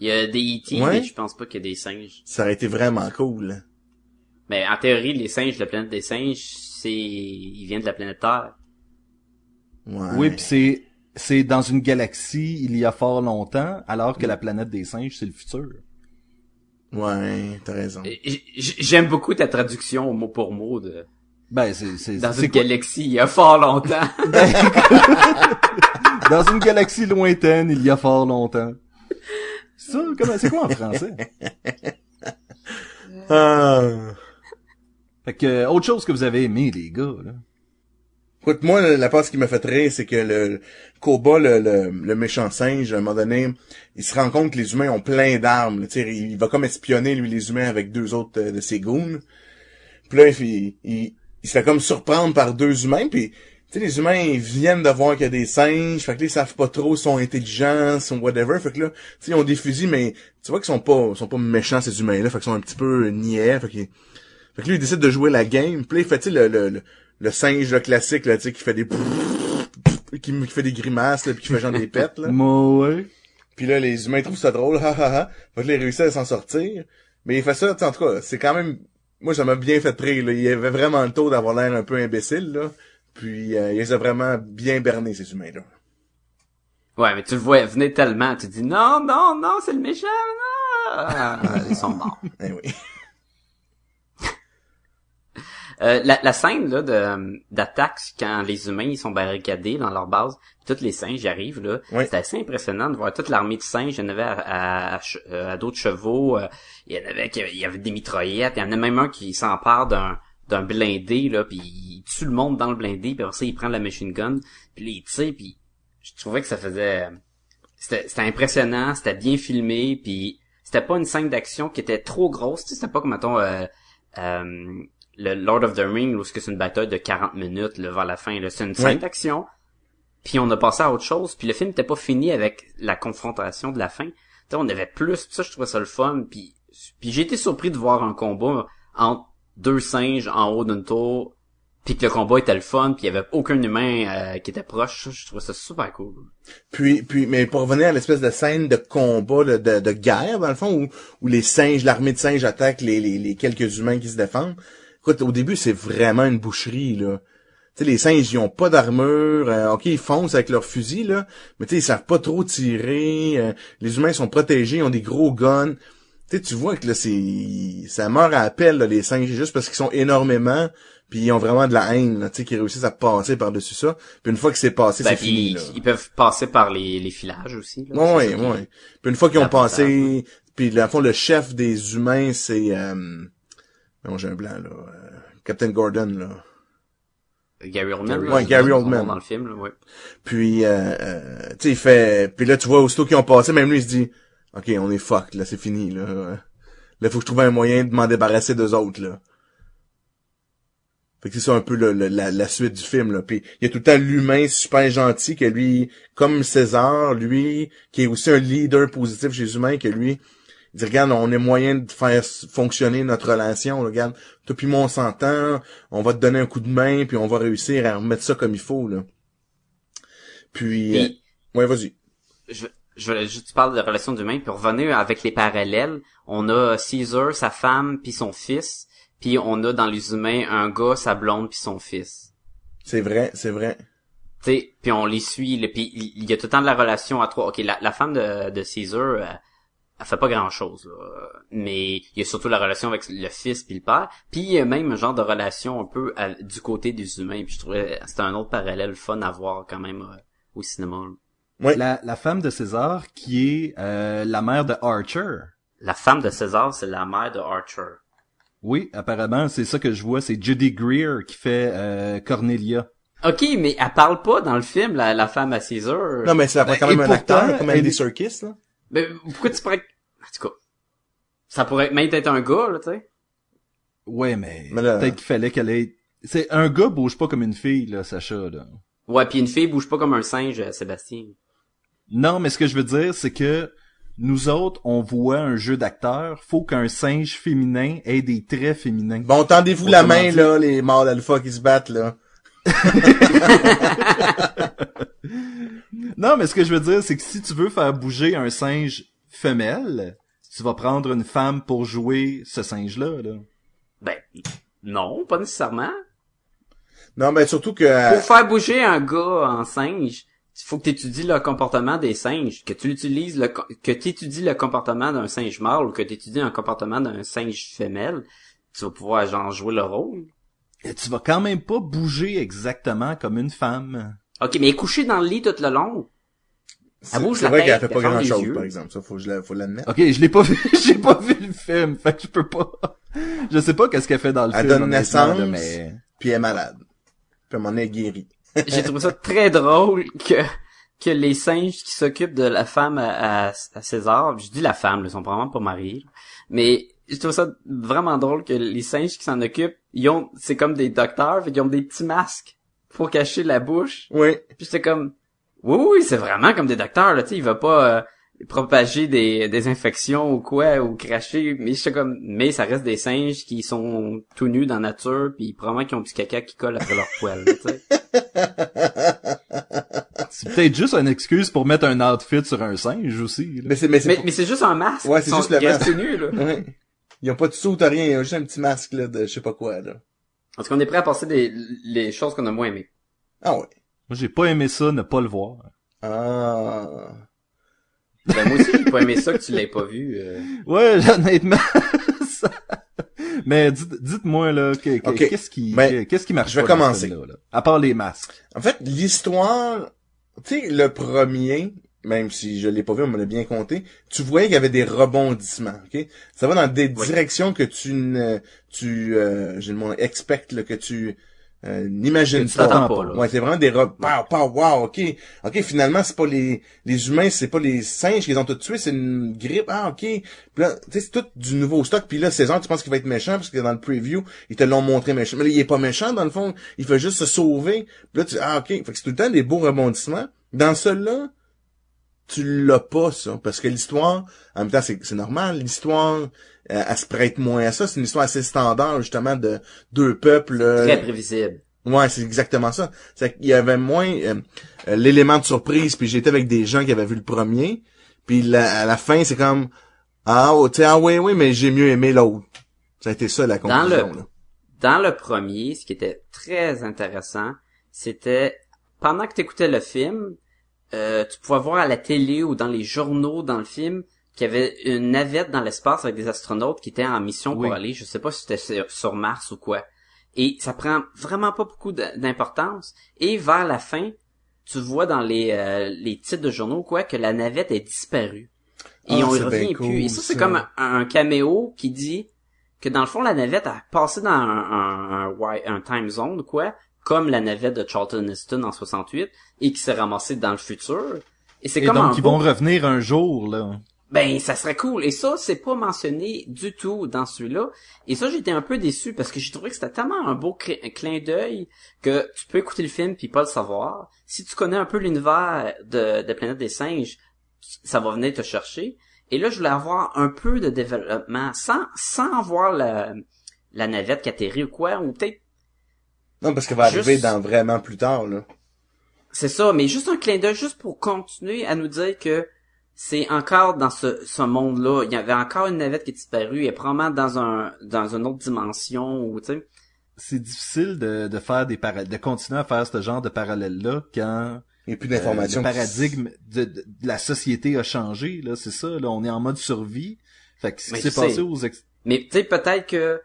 Il y a des E.T., Ouais. mais je pense pas qu'il y a des singes. Ça aurait été vraiment cool. Mais en théorie, les singes de la planète des singes, c'est, ils viennent de la planète Terre. Ouais. Oui, puis c'est c'est dans une galaxie il y a fort longtemps, alors que la planète des singes c'est le futur. Ouais, t'as raison. J'aime beaucoup ta traduction mot pour mot de, Ben c'est c'est dans c'est une quoi- galaxie il y a fort longtemps. dans une galaxie lointaine il y a fort longtemps. Ça, comment c'est quoi en français? Ah. Fait que autre chose que vous avez aimé les gars là. Écoute, moi, la part qui m'a fait rire, c'est que le Koba, le, le, le méchant singe, à un moment donné, il se rend compte que les humains ont plein d'armes. Il va comme espionner, lui, les humains, avec deux autres euh, de ses goons. Puis là, il, il, il se fait comme surprendre par deux humains, puis... Tu sais, les humains, ils viennent de voir qu'il y a des singes, fait que là, ils savent pas trop, sont intelligents, sont whatever, fait que là, tu sais, ils ont des fusils, mais tu vois qu'ils sont pas, sont pas méchants, ces humains-là, fait qu'ils sont un petit peu niais, fait qu'ils- fait que lui, il décide de jouer la game. Puis là, il fait, tu le, le, le, le singe là, classique, là, tu sais, qui fait des... qui, qui fait des grimaces, là, puis qui fait genre des pets, là. Moi ouais. Puis là, les humains trouvent ça drôle, ha ha ha. Fait que là, à s'en sortir. Mais il fait ça, en tout cas, c'est quand même... Moi, ça m'a bien fait rire, là. Il avait vraiment le taux d'avoir l'air un peu imbécile, là. Puis, euh, il les a vraiment bien berné, ces humains-là. Ouais, mais tu le vois venir tellement, tu dis non, non, non, c'est le méchant, non. Ah, ils sont morts. Eh oui. Euh, la, la scène là de d'attaque quand les humains ils sont barricadés dans leur base, tous les singes arrivent là, Oui. c'est assez impressionnant de voir toute l'armée de singes. Il y en avait à, à, à euh, à d'autres chevaux, euh, il y en avait qui- il y avait des mitraillettes, il y en a même un qui s'empare d'un d'un blindé là, puis il tue le monde dans le blindé, puis après ça il prend la machine gun, puis là, il tire, puis je trouvais que ça faisait c'était c'était impressionnant, c'était bien filmé, puis c'était pas une scène d'action qui était trop grosse, tu sais, c'était pas comme mettons euh, euh, le Lord of the Ring où c'est une bataille de 40 minutes là, vers la fin, c'est une scène d'action. Puis on a passé à autre chose, puis le film n'était pas fini avec la confrontation de la fin. Tu sais, on avait plus, puis ça je trouvais ça le fun, puis puis j'ai été surpris de voir un combat entre deux singes en haut d'une tour, puis que le combat était le fun, puis il y avait aucun humain euh, qui était proche, je trouvais ça super cool. Puis, puis, mais pour revenir à l'espèce de scène de combat, de, de guerre, dans le fond, où, où les singes, l'armée de singes attaque les, les, les quelques humains qui se défendent. Écoute, au début, c'est vraiment une boucherie, là. Tu sais, les singes, ils ont pas d'armure. euh, OK, ils foncent avec leurs fusils, là. Mais tu sais, ils savent pas trop tirer. euh, les humains sont protégés, ils ont des gros guns. Tu sais, tu vois que là, c'est... Ça meurt à appel, là, les singes, juste parce qu'ils sont énormément, puis ils ont vraiment de la haine, là, tu sais, qu'ils réussissent à passer par-dessus ça. Puis une fois que c'est passé, Ben, c'est fini, ils, là. ils peuvent passer par les, les filages aussi. Là, Ouais, ouais. Puis une fois qu'ils ont passé, puis dans le fond, le chef des humains, c'est... Euh... Non, j'ai un blanc, là. euh, Captain Gordon, là. Gary Oldman. Ouais, Gary Oldman. Dans le film, là, ouais. Puis, euh, euh, tu sais, il fait... Puis là, tu vois, aussitôt qu'ils ont passé, même lui, il se dit, OK, on est fucked, là, c'est fini, là. Là, faut que je trouve un moyen de m'en débarrasser d'eux autres, là. Fait que c'est ça un peu le- le- la, la suite du film, là. Puis, il y a tout le temps l'humain super gentil que lui, comme César, lui, qui est aussi un leader positif chez les humains, que lui, dit, regarde, on a moyen de faire fonctionner notre relation, là. regarde, toi puis moi, on s'entend, on va te donner un coup de main, puis on va réussir à remettre ça comme il faut, là. Puis, euh, Puis, ouais, vas-y. je, je, je, tu parles de relations d'humains, puis revenir avec les parallèles, on a Caesar, sa femme, puis son fils, puis on a dans les humains un gars, sa blonde, puis son fils. C'est vrai, c'est vrai. Tu sais, puis on les suit, puis il il y a tout le temps de la relation à trois. Ok, la, la femme de, de Caesar, elle, fait pas grand chose, mais il y a surtout la relation avec le fils puis le père, puis il y a même un genre de relation un peu à- du côté des humains. Puis je trouvais c'était un autre parallèle fun à voir quand même euh, au cinéma. là. Oui. La, la femme de César qui est euh, la mère de Archer. La femme de César, c'est la mère de Archer. Oui, apparemment, c'est ça que je vois, c'est Judy Greer qui fait euh, Cornelia. Ok, mais elle parle pas dans le film, la, la femme à Caesar. Non, mais ça prend Ben, quand même et un pourtant, acteur, comme elle Andy Serkis, là. Mais pourquoi tu pourrais... En tout cas, ça pourrait même être un gars, là, tu sais. Ouais, mais, Mais là- peut-être qu'il fallait qu'elle ait... C'est un gars bouge pas comme une fille, là, Sacha, là. Ouais, puis une fille bouge pas comme un singe, euh, Sébastien. Non, mais ce que je veux dire, c'est que nous autres, on voit un jeu d'acteur, faut qu'un singe féminin ait des traits féminins. Bon, tendez-vous la main, dit- là, les mâles alpha qui se battent, là. Non, mais ce que je veux dire, c'est que si tu veux faire bouger un singe femelle, tu vas prendre une femme pour jouer ce singe-là, là. Ben, non, pas nécessairement. Non, mais surtout que... euh, Pour faire bouger un gars en singe, il faut que tu étudies le comportement des singes, que tu utilises le que tu étudies le comportement d'un singe mâle ou que tu étudies un comportement d'un singe femelle, tu vas pouvoir genre jouer le rôle. Et tu vas quand même pas bouger exactement comme une femme. OK, mais coucher dans le lit tout le long? c'est bouge c'est la vrai qu'elle fait elle pas grand-chose, yeux. par exemple. Ça, faut faut l'admettre. Ok, je l'ai pas vu, j'ai pas vu le film, fait que je peux pas. Je sais pas qu'est-ce qu'elle fait dans le Elle film. donne honnêtement, naissance. là, mais Puis elle est malade. Puis elle est guérie. J'ai trouvé ça très drôle que que les singes qui s'occupent de la femme à, à, à César, je dis la femme, là, ils sont vraiment pas mariés, mais je trouve ça vraiment drôle que les singes qui s'en occupent, ils ont, c'est comme des docteurs, fait qu'ils ont des petits masques pour cacher la bouche. Oui. Puis j'étais comme, oui, oui, c'est vraiment comme des docteurs, là, tu sais, il va pas euh, propager des, des infections ou quoi, ou cracher, mais j'étais comme, mais ça reste des singes qui sont tout nus dans la nature, puis probablement qui ont du caca qui colle après leur poil, tu sais. c'est peut-être juste une excuse pour mettre un outfit sur un singe aussi. là. Mais c'est, mais c'est, Mais, mais c'est juste un masque. Ouais, c'est juste le masque. tout nus, là. Ouais. Ils ont pas de t'as rien. Ils ont juste un petit masque, là, de je sais pas quoi, là. Parce qu'on est prêt à passer des, les choses qu'on a moins aimées. Ah ouais. Moi, j'ai pas aimé ça, ne pas le voir. Ah. Ben, moi aussi, j'ai pas aimé ça que tu l'aies pas vu. euh. Ouais, honnêtement. ça- Mais dites, dites-moi là, que- qu'est-ce qui, Ben, qu'est-ce qui marche je vais pas commencer. film-là, là? À part les masques. En fait, l'histoire, tu sais, le premier, même si je l'ai pas vu, on me l'a bien compté, tu voyais qu'il y avait des rebondissements, ok? Ça va dans des Oui. directions que tu ne, tu, euh, j'ai le mot expect, là, que tu, euh, tu pas. pas, là. Ouais, c'est vraiment des re... Pow, pow, wow, ok. Ok, finalement, c'est pas les, les humains, c'est pas les singes qui les ont tous tués, c'est une grippe. Ah, ok. Puis là, tu sais, c'est tout du nouveau stock. Puis là, César, tu penses qu'il va être méchant parce que dans le preview, ils te l'ont montré méchant. Mais là, il est pas méchant, dans le fond. Il fait juste se sauver. Puis là, tu ah, ok. Fait que c'est tout le temps des beaux rebondissements. Dans celui-là, tu l'as pas, ça. Parce que l'histoire, en même temps, c'est, c'est normal. L'histoire, euh, elle se prête moins à ça. C'est une histoire assez standard, justement, de deux peuples. euh, Très prévisible. Ouais, c'est exactement ça. C'est qu'il y avait moins euh, l'élément de surprise, puis j'étais avec des gens qui avaient vu le premier, puis la- à la fin, c'est comme ah, oh, tu sais, ah oui, oui, mais j'ai mieux aimé l'autre. Ça a été ça la Dans conclusion. le- là. Dans le premier, ce qui était très intéressant, c'était pendant que tu écoutais le film, euh, tu pouvais voir à la télé ou dans les journaux dans le film qu'il y avait une navette dans l'espace avec des astronautes qui étaient en mission Oui. pour aller, je sais pas si c'était sur- sur Mars ou quoi. Et ça prend vraiment pas beaucoup d'importance. Et vers la fin, tu vois dans les, euh, les titres de journaux quoi que la navette est disparue. Et Ah, on y revient plus. Et ça, c'est comme un, un caméo qui dit que dans le fond, la navette a passé dans un, un, un, wi- un time zone, quoi, comme la navette de Charlton Heston en 68 et qui s'est ramassée dans le futur. Et c'est comme donc, un ils beau- vont revenir un jour, là. Ben, ça serait cool. Et ça, c'est pas mentionné du tout dans celui-là. Et ça, j'étais un peu déçu parce que j'ai trouvé que c'était tellement un beau un clin d'œil que tu peux écouter le film puis pas le savoir. Si tu connais un peu l'univers de, de Planète des Singes, ça va venir te chercher. Et là, je voulais avoir un peu de développement sans, sans voir la, la navette qui atterrit ou quoi, ou peut-être Non, parce qu'elle va Juste- arriver dans vraiment plus tard, là. C'est ça, mais juste un clin d'œil, juste pour continuer à nous dire que c'est encore dans ce, ce monde-là. Il y avait encore une navette qui est disparue, et probablement dans un dans une autre dimension, ou tu sais. C'est difficile de, de faire des para- de continuer à faire ce genre de parallèle-là quand Il n'y a plus euh, d'informations. le paradigme de, de- de la société a changé, là, c'est ça, là, on est en mode survie. Fait que ce qui s'est passé aux ex- Mais tu sais, peut-être que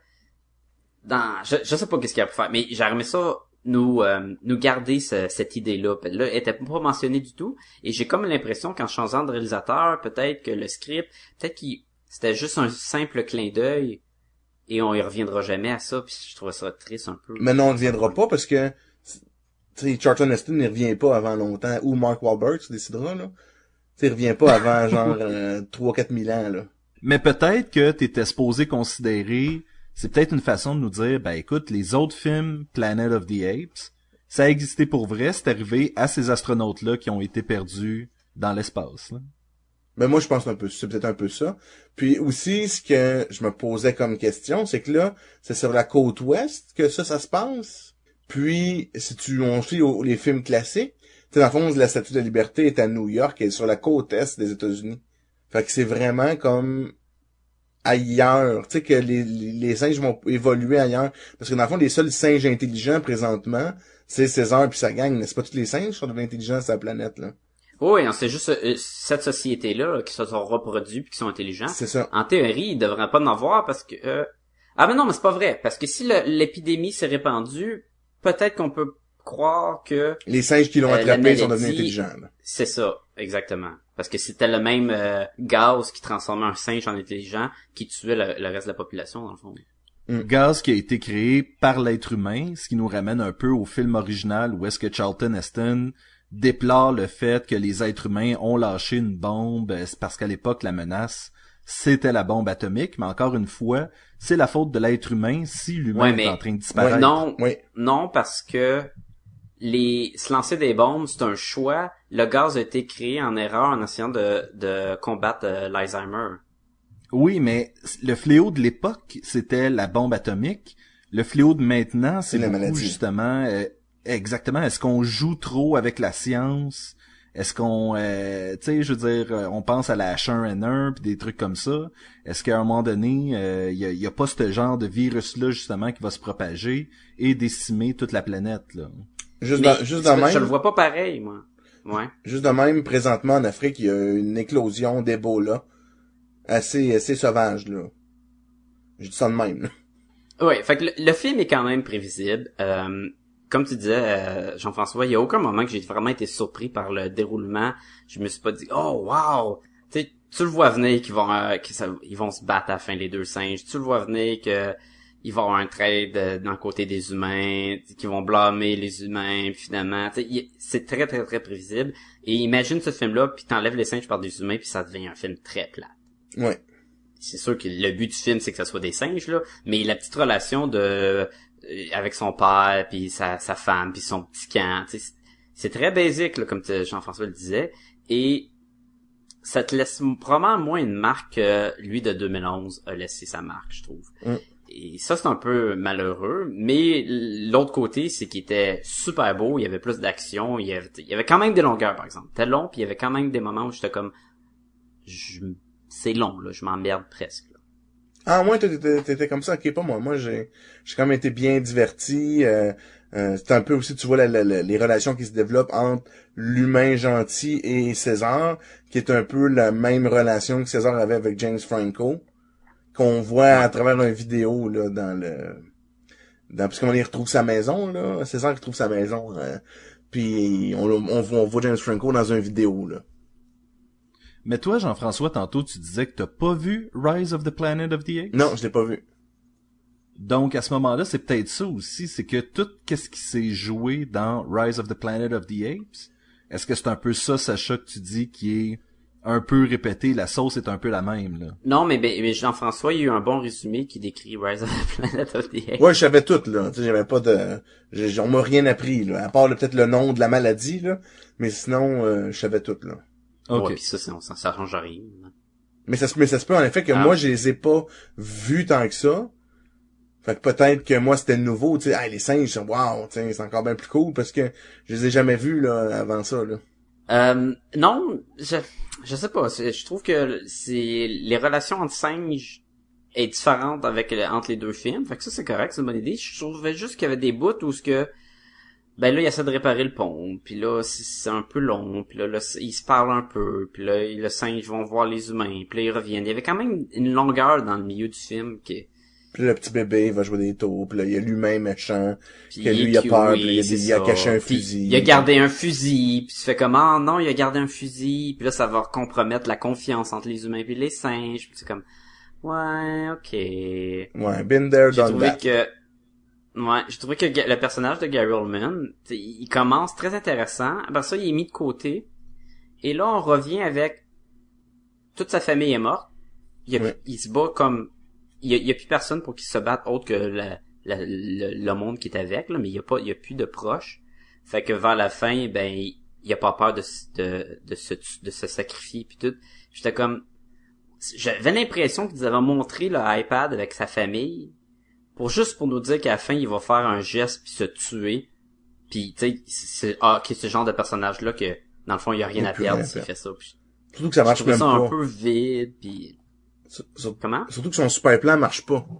dans je, je sais pas qu'est-ce qu'il y a pour faire, mais j'aimerais aimé ça nous euh, nous garder ce- cette idée-là. Là, elle était pas mentionnée du tout. Et j'ai comme l'impression qu'en changeant de réalisateur, peut-être que le script, peut-être qu'il c'était juste un simple clin d'œil et on y reviendra jamais à ça. Puis je trouvais ça triste un peu. Mais non, on ne reviendra pas parce que, tu sais, Charlton Heston ne revient pas avant longtemps. Ou Mark Wahlberg, tu décideras, là. Tu sais, il revient pas avant, genre, euh, 3-4 000 ans, là. Mais peut-être que t'étais supposé considérer, c'est peut-être une façon de nous dire, ben écoute, les autres films Planet of the Apes, ça a existé pour vrai, c'est arrivé à ces astronautes-là qui ont été perdus dans l'espace. Ben moi je pense un peu, c'est peut-être un peu ça. Puis aussi ce que je me posais comme question, c'est que là, c'est sur la côte ouest que ça ça se passe. Puis si tu on suit les films classiques, tu sais dans le fond la Statue de la Liberté est à New York et sur la côte est des États-Unis. Fait que c'est vraiment comme ailleurs, tu sais que les, les, singes vont évoluer ailleurs parce que dans le fond les seuls singes intelligents présentement, c'est César puis sa gang, mais c'est pas tous les singes qui sont de l'intelligence sur la planète là. Oui, c'est juste euh, cette société-là là, qui se sont reproduits puis qui sont intelligents. C'est ça. En théorie, ils devraient pas en avoir parce que euh, ah mais non, mais c'est pas vrai parce que si l'épidémie s'est répandue, peut-être qu'on peut croire que Les singes qui l'ont Euh, attrapé sont devenus intelligents. c'est ça exactement parce que c'était le même euh, gaz qui transformait un singe en intelligent qui tuait le, le reste de la population dans le fond. Gaz qui a été créé par l'être humain, ce qui nous ramène un peu au film original où est-ce que Charlton Heston déplore le fait que les êtres humains ont lâché une bombe, euh, parce qu'à l'époque la menace c'était la bombe atomique, mais encore une fois, c'est la faute de l'être humain si l'humain Ouais, mais- est en train de disparaître. non, Oui. non parce que les se lancer des bombes, c'est un choix. Le gaz a été créé en erreur en essayant de, de combattre euh, l'Alzheimer. Oui, mais le fléau de l'époque, c'était la bombe atomique. Le fléau de maintenant, c'est la maladie. justement euh, exactement. Est-ce qu'on joue trop avec la science? Est-ce qu'on, euh, tu sais, je veux dire, euh, on pense à la H1N1 puis des trucs comme ça. Est-ce qu'à un moment donné, euh, il y, a, y a pas ce genre de virus-là justement qui va se propager et décimer toute la planète là? Juste, dans, juste je, de même, je le vois pas pareil, moi. Ouais. juste de même, présentement en Afrique, il y a une éclosion d'Ebola assez, assez sauvage, là. Je dis ça de même, là. Ouais, fait que le, le film est quand même prévisible. Euh, comme tu disais, euh, Jean-François, il y a aucun moment que j'ai vraiment été surpris par le déroulement. Je me suis pas dit, oh wow, tu tu le vois venir qu'ils vont, euh, que ça- ils vont se battre à la fin les deux singes. Tu le vois venir que il va avoir un trade d'un côté des humains, qui vont blâmer les humains, puis finalement, c'est très très très prévisible. Et imagine ce film-là, puis t'enlèves les singes par des humains, puis ça devient un film très plat Ouais. c'est sûr que le but du film c'est que ça soit des singes là, mais la petite relation de euh, avec son père puis sa, sa femme puis son petit camp, c'est- très basique là, comme Jean-François le disait et ça te laisse probablement moins une marque que lui de 2011 a laissé sa marque, je trouve. Mm. Et ça c'est un peu malheureux, mais l'autre côté c'est qu'il était super beau, il y avait plus d'action, il y avait, quand même des longueurs par exemple. C'était long puis il y avait quand même des moments où j'étais comme je c'est long là, je m'emmerde presque. là. Ah, moi, t'étais, comme ça, ok, pas moi. Moi, j'ai, j'ai quand même été bien diverti. Euh, euh, c'est un peu aussi, tu vois, les relations qui se développent entre l'humain gentil et César, qui est un peu la même relation que César avait avec James Franco, qu'on voit à travers une vidéo, là, dans le... Dans, parce qu'on y retrouve sa maison, là. César retrouve sa maison. euh, puis on, on, voit- on voit James Franco dans une vidéo, là. Mais toi, Jean-François, tantôt tu disais que t'as pas vu Rise of the Planet of the Apes? Non, je l'ai pas vu. Donc à ce moment-là, c'est peut-être ça aussi, c'est que tout qu'est-ce qui s'est joué dans Rise of the Planet of the Apes, est-ce que c'est un peu ça, Sacha, que tu dis qui est un peu répété, la sauce est un peu la même là. Non, mais, ben, mais Jean-François, il y a eu un bon résumé qui décrit Rise of the Planet of the Apes. Ouais, je savais tout, là. Tu sais, j'avais pas de... j'ai- On m'a rien appris, là. À part peut-être le nom de la maladie, là. Mais sinon, euh, je savais tout, là. Ok. Ouais, puis ça, on s'en s'arrange à rien. Mais ça, se- mais ça se peut, en effet, que Ah. moi, je les ai pas vus tant que ça. Fait que peut-être que moi, c'était nouveau, tu sais. Ah, les singes, wow, tu sais, c'est encore bien plus cool parce que je les ai jamais vus, là, avant ça, là. Euh, non, je, je sais pas. Je trouve que c'est les relations entre singes est différente avec entre les deux films. Fait que ça c'est correct, c'est une bonne idée. Je trouvais juste qu'il y avait des bouts où ce que ben là il essaie de réparer le pont, puis là c'est un peu long, puis là, là, ils se parlent un peu, puis là le singe vont voir les humains, puis là ils reviennent. Il y avait quand même une longueur dans le milieu du film qui Puis là, le petit bébé, il va jouer des tours. Puis là, il y a l'humain méchant. Puis que lui, il a peur. Puis il, a des- il a caché un Puis fusil. Il a gardé un fusil, puis tu fais comme ah non, il a gardé un fusil, puis là ça va compromettre la confiance entre les humains et les singes, puis c'est comme ouais, OK. Ouais, been there, done trouvé that. que ouais, j'ai trouvé que le personnage de Gary Oldman, il commence très intéressant, après ça il est mis de côté et là on revient avec toute sa famille est morte. Il, y a- Ouais. il se bat comme y a, il y a plus personne pour qu'il se batte autre que la- la- le, le monde qui est avec là, mais il y a pas il y a plus de proches. Fait que vers la fin ben il, a pas peur de de de se de se sacrifier puis tout. J'étais comme j'avais l'impression qu'ils avaient montré le iPad avec sa famille pour juste pour nous dire qu'à la fin il va faire un geste puis se tuer. Puis tu sais c'est ah ok ce genre de personnage là que dans le fond il y a rien Il à perdre s'il fait ça. Puis Surtout que ça marche même ça pas. un peu vide puis Sur- comment? Surtout que son super plan marche pas. Tu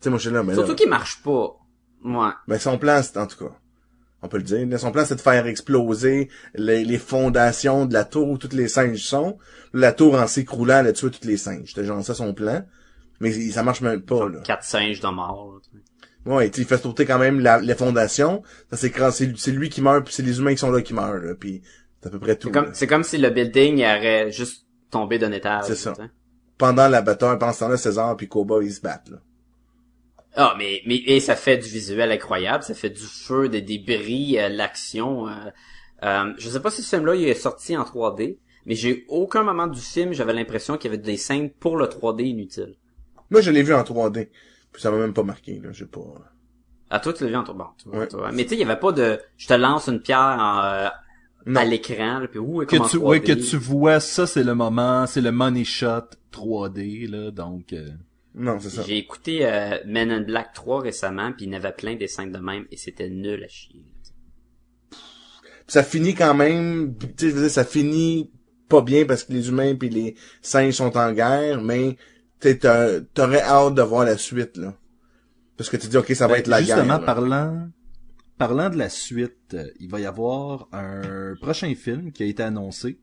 sais, moi, je suis là, mais Surtout là... qu'il marche pas. Ouais. Ben, son plan, c'est, en tout cas, on peut le dire, son plan, c'est de faire exploser les, les fondations de la tour où toutes les singes sont. La tour, en s'écroulant, elle a tué tous les singes. C'était genre ça, son plan. Mais il- ça marche même pas, là. Quatre singes de mort. là. Ouais, il fait sauter quand même la, les fondations. Ça s'écrase. C'est, c'est lui qui meurt, puis c'est les humains qui sont là qui meurent, là. Puis c'est à peu près tout. C'est comme, si le building aurait juste tombé d'un étage. C'est ça. Pendant la bataille, pendant ce temps-là, César puis Koba, ils se battent, là. Ah, mais, mais, et ça fait du visuel incroyable, ça fait du feu, des débris, euh, l'action, euh, euh, je sais pas si ce film-là, il est sorti en 3D, mais j'ai aucun moment du film, j'avais l'impression qu'il y avait des scènes pour le 3D inutile. Moi, je l'ai vu en 3D. Puis ça m'a même pas marqué, là. J'ai pas... À toi, tu l'as vu en 3D. Bon, Ouais. Mais tu sais, il y avait pas de, je te lance une pierre en, euh, Non. à l'écran, là, puis ouh, elle Que tu, 3D. ouais, que tu vois, ça c'est le moment, c'est le money shot 3D là, donc. euh, Non, c'est ça. J'ai écouté euh, Men in Black 3 récemment, puis il y en avait plein des scènes de même, et c'était nul à chier. ça finit quand même, tu sais, je veux dire, ça finit pas bien parce que les humains puis les singes sont en guerre, mais tu t'aurais hâte de voir la suite, là. Parce que tu dis, ok, ça va ben, être la guerre. Justement, là. Parlant, parlant de la suite, euh, il va y avoir un prochain film qui a été annoncé.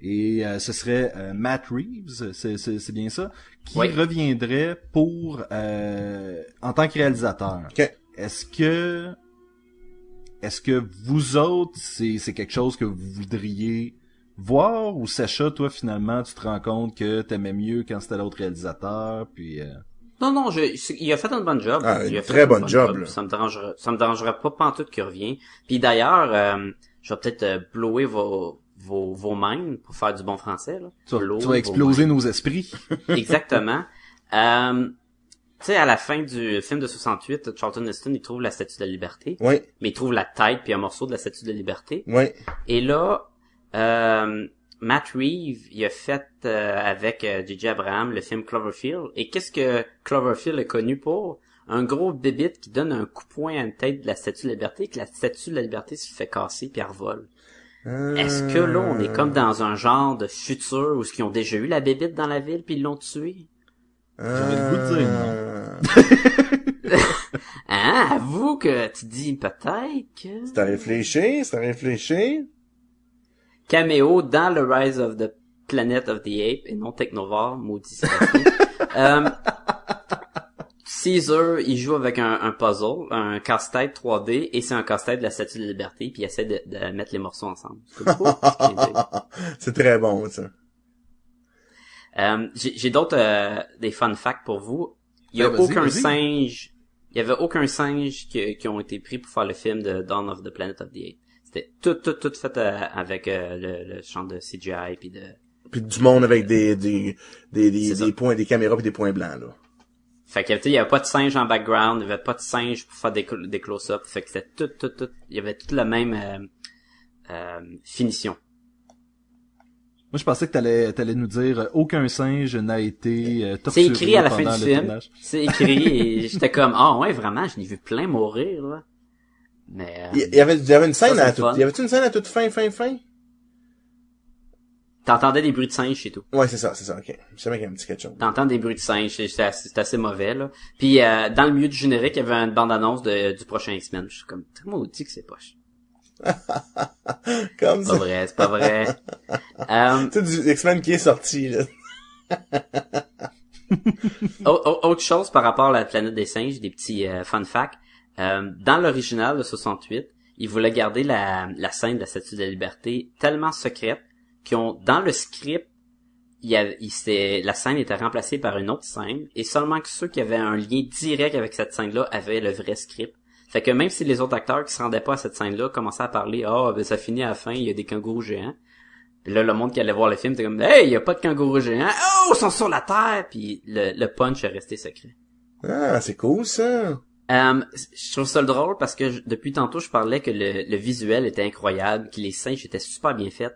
Et euh, ce serait euh, Matt Reeves, c'est, c'est, c'est bien ça, qui Oui. reviendrait pour euh, en tant que réalisateur. Est-ce que est-ce que vous autres, c'est, c'est quelque chose que vous voudriez voir ou Sacha, toi finalement, tu te rends compte que t'aimais mieux quand c'était l'autre réalisateur, puis euh, Non, non, je, il a fait un bon job. Ah, il a fait très un bonne bon job, là. Ça me dérangerait, ça me dérangerait pas pantoute qu'il revient. Puis d'ailleurs, euh, je vais peut-être euh, blower vos, vos, vos minds pour faire du bon français, là. tu, vas exploser nos esprits. Exactement. Euh, tu sais, à la fin du film de 68, Charlton Heston, il trouve la Statue de la Liberté, Oui, mais il trouve la tête puis un morceau de la Statue de la Liberté. oui. Et là, euh, Matt Reeves, il a fait euh, avec euh, J.J. Abraham le film Cloverfield. Et qu'est-ce que Cloverfield est connu pour? Un gros bébite qui donne un coup de poing à une tête de la Statue de la Liberté, que la Statue de la Liberté se fait casser puis elle revole. Est-ce que là, on est comme dans un genre de futur où ils ont déjà eu la bébite dans la ville puis ils l'ont tuée? J'aurais le goût de dire Euh, Hein? Avoue que tu dis peut-être que... C'est à réfléchir, c'est à réfléchir. Caméo dans le Rise of the Planet of the Ape et non Technovore, maudit euh, Caesar, il joue avec un, un puzzle, un casse-tête 3D, et c'est un casse-tête de la Statue de la Liberté, puis il essaie de, de mettre les morceaux ensemble. C'est très bon, ça. Euh, J'ai d'autres euh, des fun facts pour vous. Il y a Ouais, vas-y, aucun singe il y avait aucun singe qui, qui ont été pris pour faire le film de Dawn of the Planet of the Apes. C'était tout, tout, tout fait euh, avec euh, le, le champ de CGI puis de... Puis du monde avec des, des, des, des, des points, des caméras pis des points blancs, là. Fait que, tu sais, il y avait pas de singe en background, il y avait pas de singe pour faire des, des close-up. Fait que c'était tout, tout, tout, il y avait toute la même euh, euh, finition. Moi, je pensais que t'allais, t'allais nous dire euh, aucun singe n'a été euh, C'est torturé écrit à la fin du film. C'est écrit et j'étais comme, ah ouais, vraiment, je n'ai vu plein mourir, là. Mais, euh, Il y avait, il y avait une scène Ça, c'est à toute, il y avait une scène à toute fin, fin, fin? t'entendais des bruits de singe chez tout. Ouais, c'est ça, c'est ça, ok. Je savais qu'il y avait un petit quelque chose. T'entends des bruits de singe, c'est c'est assez, c'est assez mauvais, là. Puis, euh, dans le milieu du générique, il y avait une bande-annonce de, du prochain X-Men. Je suis comme, très maudit que c'est poche. Comme C'est pas ça. vrai, c'est pas vrai. Tu sais, du X-Men qui est sorti, là. Au- au- autre chose par rapport à la planète des singes, des petits euh, fun facts. Euh, dans l'original de 68, ils voulaient garder la, la scène de la Statue de la Liberté tellement secrète qu'ils ont dans le script, il y avait, il la scène était remplacée par une autre scène et seulement que ceux qui avaient un lien direct avec cette scène-là avaient le vrai script. Fait que même si les autres acteurs qui se rendaient pas à cette scène-là commençaient à parler, ah ben ça finit à la fin, il y a des kangourous géants. Là, le monde qui allait voir le film était comme, hey, il y a pas de kangourous géants. Oh, ils sont sur la terre. Puis le, le punch est resté secret. Ah, c'est cool, ça. Euh, je trouve ça drôle parce que je- depuis tantôt, je parlais que le, le visuel était incroyable, que les singes étaient super bien faits.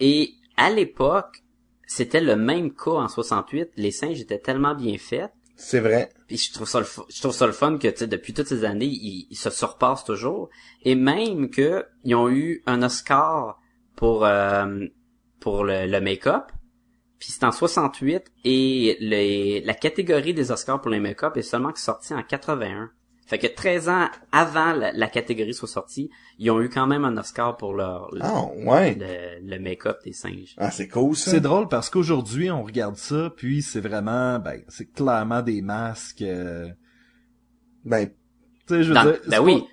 Et à l'époque, c'était le même cas en 68. Les singes étaient tellement bien faits. C'est vrai. Puis je trouve ça le, je trouve ça le fun que depuis toutes ces années, ils, ils se surpassent toujours. Et même que ils ont eu un Oscar pour euh, pour le, le make-up. Puis c'est en 68 et les, la catégorie des Oscars pour les make-up est seulement sortie en 81. Fait que 13 ans avant la, la catégorie soit sortie, ils ont eu quand même un Oscar pour leur le, Ah, ouais. le, le make-up des singes. Ah, c'est cool, ça. C'est drôle parce qu'aujourd'hui, on regarde ça, puis c'est vraiment, ben, c'est clairement des masques. euh, Ben, Tu sais, je veux Dans- dire, ben c'est oui. pas-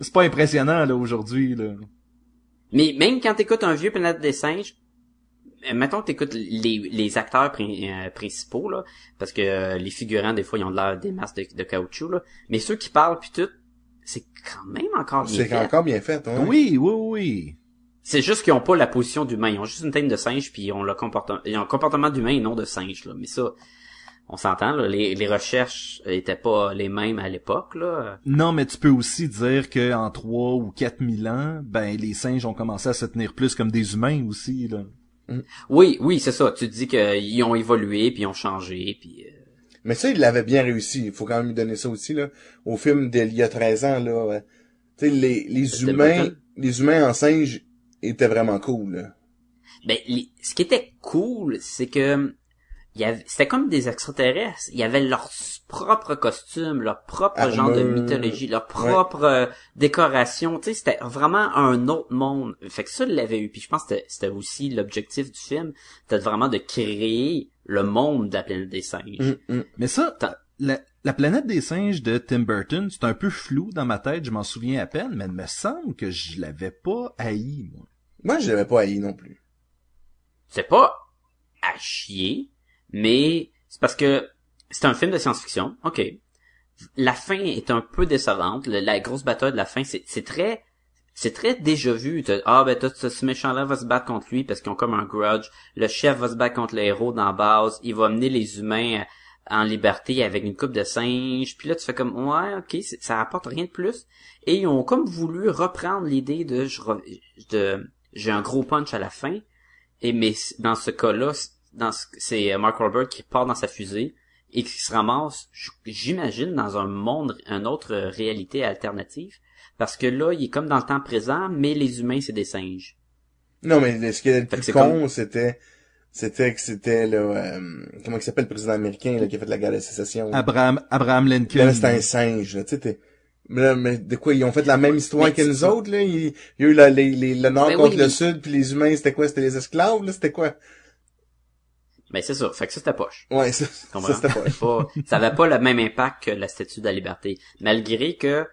C'est pas impressionnant là aujourd'hui là. Mais même quand t'écoutes un vieux Planète des singes, mettons que t'écoutes les, les acteurs pri- euh, principaux, là, parce que euh, les figurants, des fois, ils ont de l'air des masques de, de caoutchouc, là, mais ceux qui parlent puis tout, c'est quand même encore bien c'est fait. encore bien fait, ouais. Oui, oui, oui. C'est juste qu'ils ont pas la position d'humain, ils ont juste une tête de singe puis ils ont le comportement, ils ont un comportement d'humain et non de singe, là. Mais ça, on s'entend, là, les, les recherches étaient pas les mêmes à l'époque, là. Non, mais tu peux aussi dire que en 3 ou 4000 ans, ben les singes ont commencé à se tenir plus comme des humains aussi là. Oui, oui, c'est ça. Tu te dis qu'ils ont évolué puis ils ont changé puis. euh, Mais ça, il l'avait bien réussi. Il faut quand même lui donner ça aussi, là. Au film d'il y a 13 ans, là. Tu sais, les, humains, les humains en singe étaient vraiment cool, là. Ben, les- ce qui était cool, c'est que c'était comme des extraterrestres. Il y avait leur propre costume, leur propre genre de mythologie, leur propre euh, décoration. Tu sais, c'était vraiment un autre monde. Fait que ça, il l'avait eu. Puis je pense que c'était- c'était aussi l'objectif du film, c'était vraiment de créer le monde de la planète des singes. Mm, mm. Mais ça, la, la planète des singes de Tim Burton, c'est un peu flou dans ma tête, je m'en souviens à peine, mais il me semble que je l'avais pas haï, moi. Moi, je l'avais pas haï non plus. C'est pas à chier, mais c'est parce que c'est un film de science-fiction. Ok. La fin est un peu décevante. La grosse bataille de la fin, c'est très c'est très déjà vu. Ah ben t'as ce méchant-là va se battre contre lui parce qu'ils ont comme un grudge. Le chef va se battre contre le héros dans la base. Il va mener les humains euh, en liberté avec une coupe de singes. Puis là tu fais comme ouais ok ça rapporte rien de plus. Et ils ont comme voulu reprendre l'idée de de j'ai un gros punch à la fin. Et mais dans ce cas-là, dans ce- c'est euh, Mark Wahlberg qui part dans sa fusée et qui se ramasse, j'imagine, dans un monde, une autre euh, réalité alternative. Parce que là, il est comme dans le temps présent, mais les humains, c'est des singes. Non, mais ce qui est le plus con, comme- c'était, c'était que c'était, là, euh, comment il s'appelle le président américain, là, qui a fait la guerre de sécession. Abraham, Abraham Lincoln. Là, c'était un singe, là, tu sais, t'es- mais là, mais de quoi, ils ont fait la même histoire mais que nous autres, là? Il, il y a eu la- les, les- le nord Ben contre oui, le mais- sud, puis les humains, c'était quoi? C'était les esclaves, là? C'était quoi? Mais c'est ça. Fait que ça, c'était poche. Ouais, ça, ça c'était pas. C'était pas- ça avait pas le même impact que la statue de la liberté. Malgré que,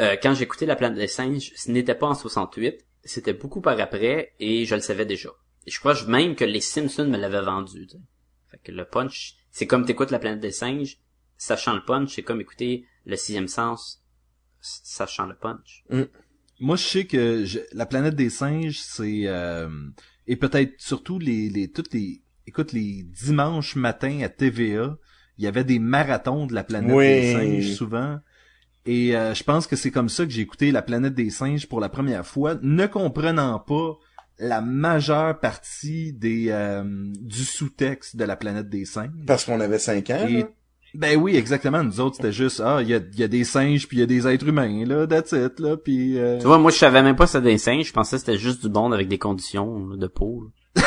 euh, quand j'écoutais La planète des singes, ce n'était pas en 68, c'était beaucoup par après, et je le savais déjà. Et je crois même que les Simpsons me l'avaient vendu, tu sais. Fait que le punch, c'est comme t'écoutes La planète des singes, sachant le punch, c'est comme écouter le sixième sens, sachant le punch. Moi, je sais que je- la planète des singes, c'est euh, et peut-être surtout les les toutes les écoute les dimanches matins à TVA, il y avait des marathons de la planète Oui. des singes souvent. Et euh, je pense que c'est comme ça que j'ai écouté la planète des singes pour la première fois, ne comprenant pas la majeure partie des euh, du sous-texte de la planète des singes. Parce qu'on avait 5 ans. Et- ben oui, exactement. Nous autres, c'était juste ah, il y a, il y a des singes puis il y a des êtres humains là, that's it là, puis euh, Tu vois, moi, je savais même pas c'était des singes. Je pensais que c'était juste du monde avec des conditions là, de peau.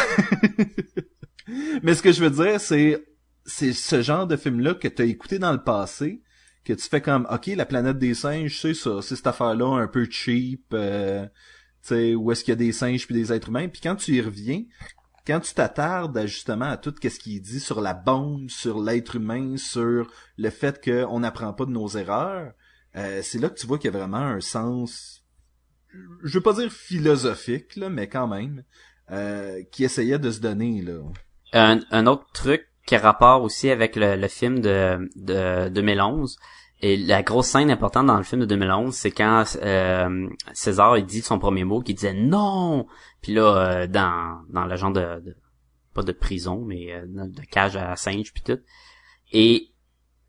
Mais ce que je veux dire, c'est c'est ce genre de film-là que t'as écouté dans le passé, que tu fais comme OK, la planète des singes, c'est ça, c'est cette affaire-là un peu cheap, euh, tu sais, où est-ce qu'il y a des singes puis des êtres humains. Puis quand tu y reviens, quand tu t'attardes justement à tout ce qu'il dit sur la bombe, sur l'être humain, sur le fait qu'on n'apprend pas de nos erreurs, euh, c'est là que tu vois qu'il y a vraiment un sens, je veux pas dire philosophique, là, mais quand même, euh, qui essayait de se donner là. Un, un autre truc qui a rapport aussi avec le, le film de, de 2011, et la grosse scène importante dans le film de 2011, c'est quand euh, César il dit son premier mot, qui disait non. Puis là, euh, dans dans le genre de, de- pas de prison, mais euh, de cage à singe puis tout. Et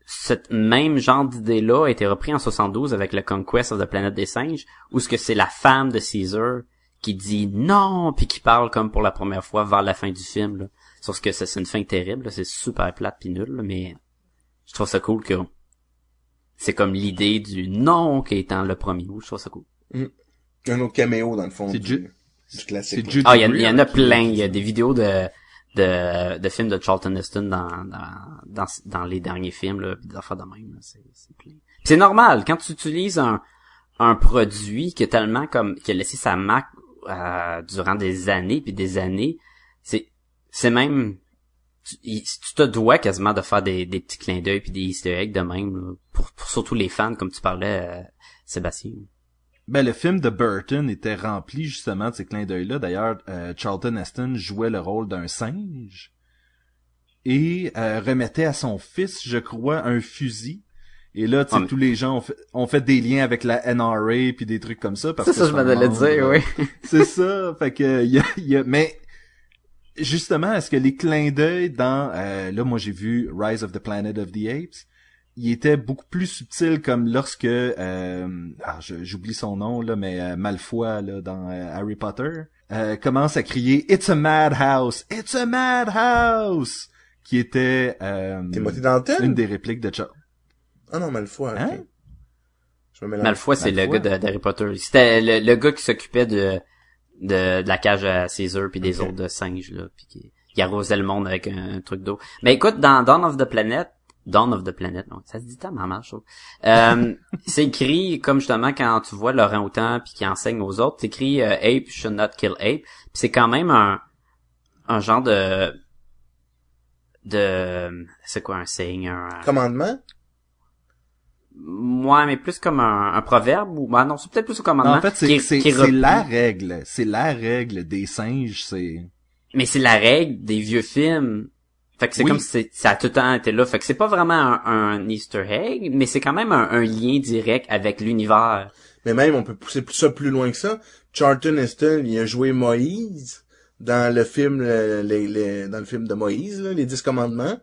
cette même genre d'idée-là a été repris en 72 avec le Conquest of the Planet des singes, où ce que c'est la femme de Caesar qui dit non, puis qui parle comme pour la première fois vers la fin du film. Là. Sauf que ça, c'est une fin terrible, là, c'est super plate pis nul, là, mais je trouve ça cool que c'est comme l'idée du non qui est dans le premier mot. Je trouve ça cool. Un autre caméo, dans le fond, C'est du, du classique. Ah, il y, en- il y en a plein. Il y a des vidéos de de, de films de Charlton Heston dans, dans, dans, dans les derniers films, là, pis des affaires de même. là. C'est c'est plein. Pis c'est normal, quand tu utilises un, un produit qui est tellement comme qui a laissé sa marque euh, durant des années puis des années, c'est c'est même tu, te dois quasiment de faire des, des petits clins d'œil puis des easter eggs de même là, pour, pour surtout les fans comme tu parlais euh, Sébastien. Ben, le film de Burton était rempli justement de ces clins d'œil-là. D'ailleurs, euh, Charlton Heston jouait le rôle d'un singe et euh, remettait à son fils, je crois, un fusil. Et là, tu sais, Ah, mais- tous les gens ont fait, ont fait des liens avec la NRA puis des trucs comme ça. C'est que ça je m'en un allais membre, dire, euh, oui. C'est ça. Fait que y a, il y a- mais justement, est-ce que les clins d'œil dans euh, là, moi j'ai vu Rise of the Planet of the Apes, il était beaucoup plus subtil comme lorsque euh, ah, j'oublie son nom là, mais euh, Malfoy là dans euh, Harry Potter euh, commence à crier It's a madhouse, It's a madhouse, qui était euh, une des répliques de Charles. Ah non, Malfoy. Hein? Je me. Malfoy, c'est le gars de- d'Harry Potter. C'était le, le gars qui s'occupait de, de de la cage à Caesar puis des autres de singes là, puis qui, qui arrosait le monde avec un, un truc d'eau. Mais écoute, dans Dawn of the Planet, Dawn of the Planet, non, ça se dit tellement mal, je trouve. Euh, c'est écrit comme justement quand tu vois Laurent Houtan puis qui enseigne aux autres, c'est écrit euh, ape should not kill ape. C'est quand même un un genre de de c'est quoi un saying un Commandement? Ouais, mais plus comme un, un proverbe ou bah non, c'est peut-être plus un commandement. Non, en fait, c'est c'est la règle, c'est la règle des singes, c'est Mais c'est la règle des vieux films. Fait que c'est Oui. comme si ça a tout le temps été là. Fait que c'est pas vraiment un, un Easter egg, mais c'est quand même un, un lien direct avec l'univers. Mais même, on peut pousser ça plus loin que ça. Charlton Heston, il a joué Moïse dans le film, dans le film de Moïse, là, les Dix Commandements.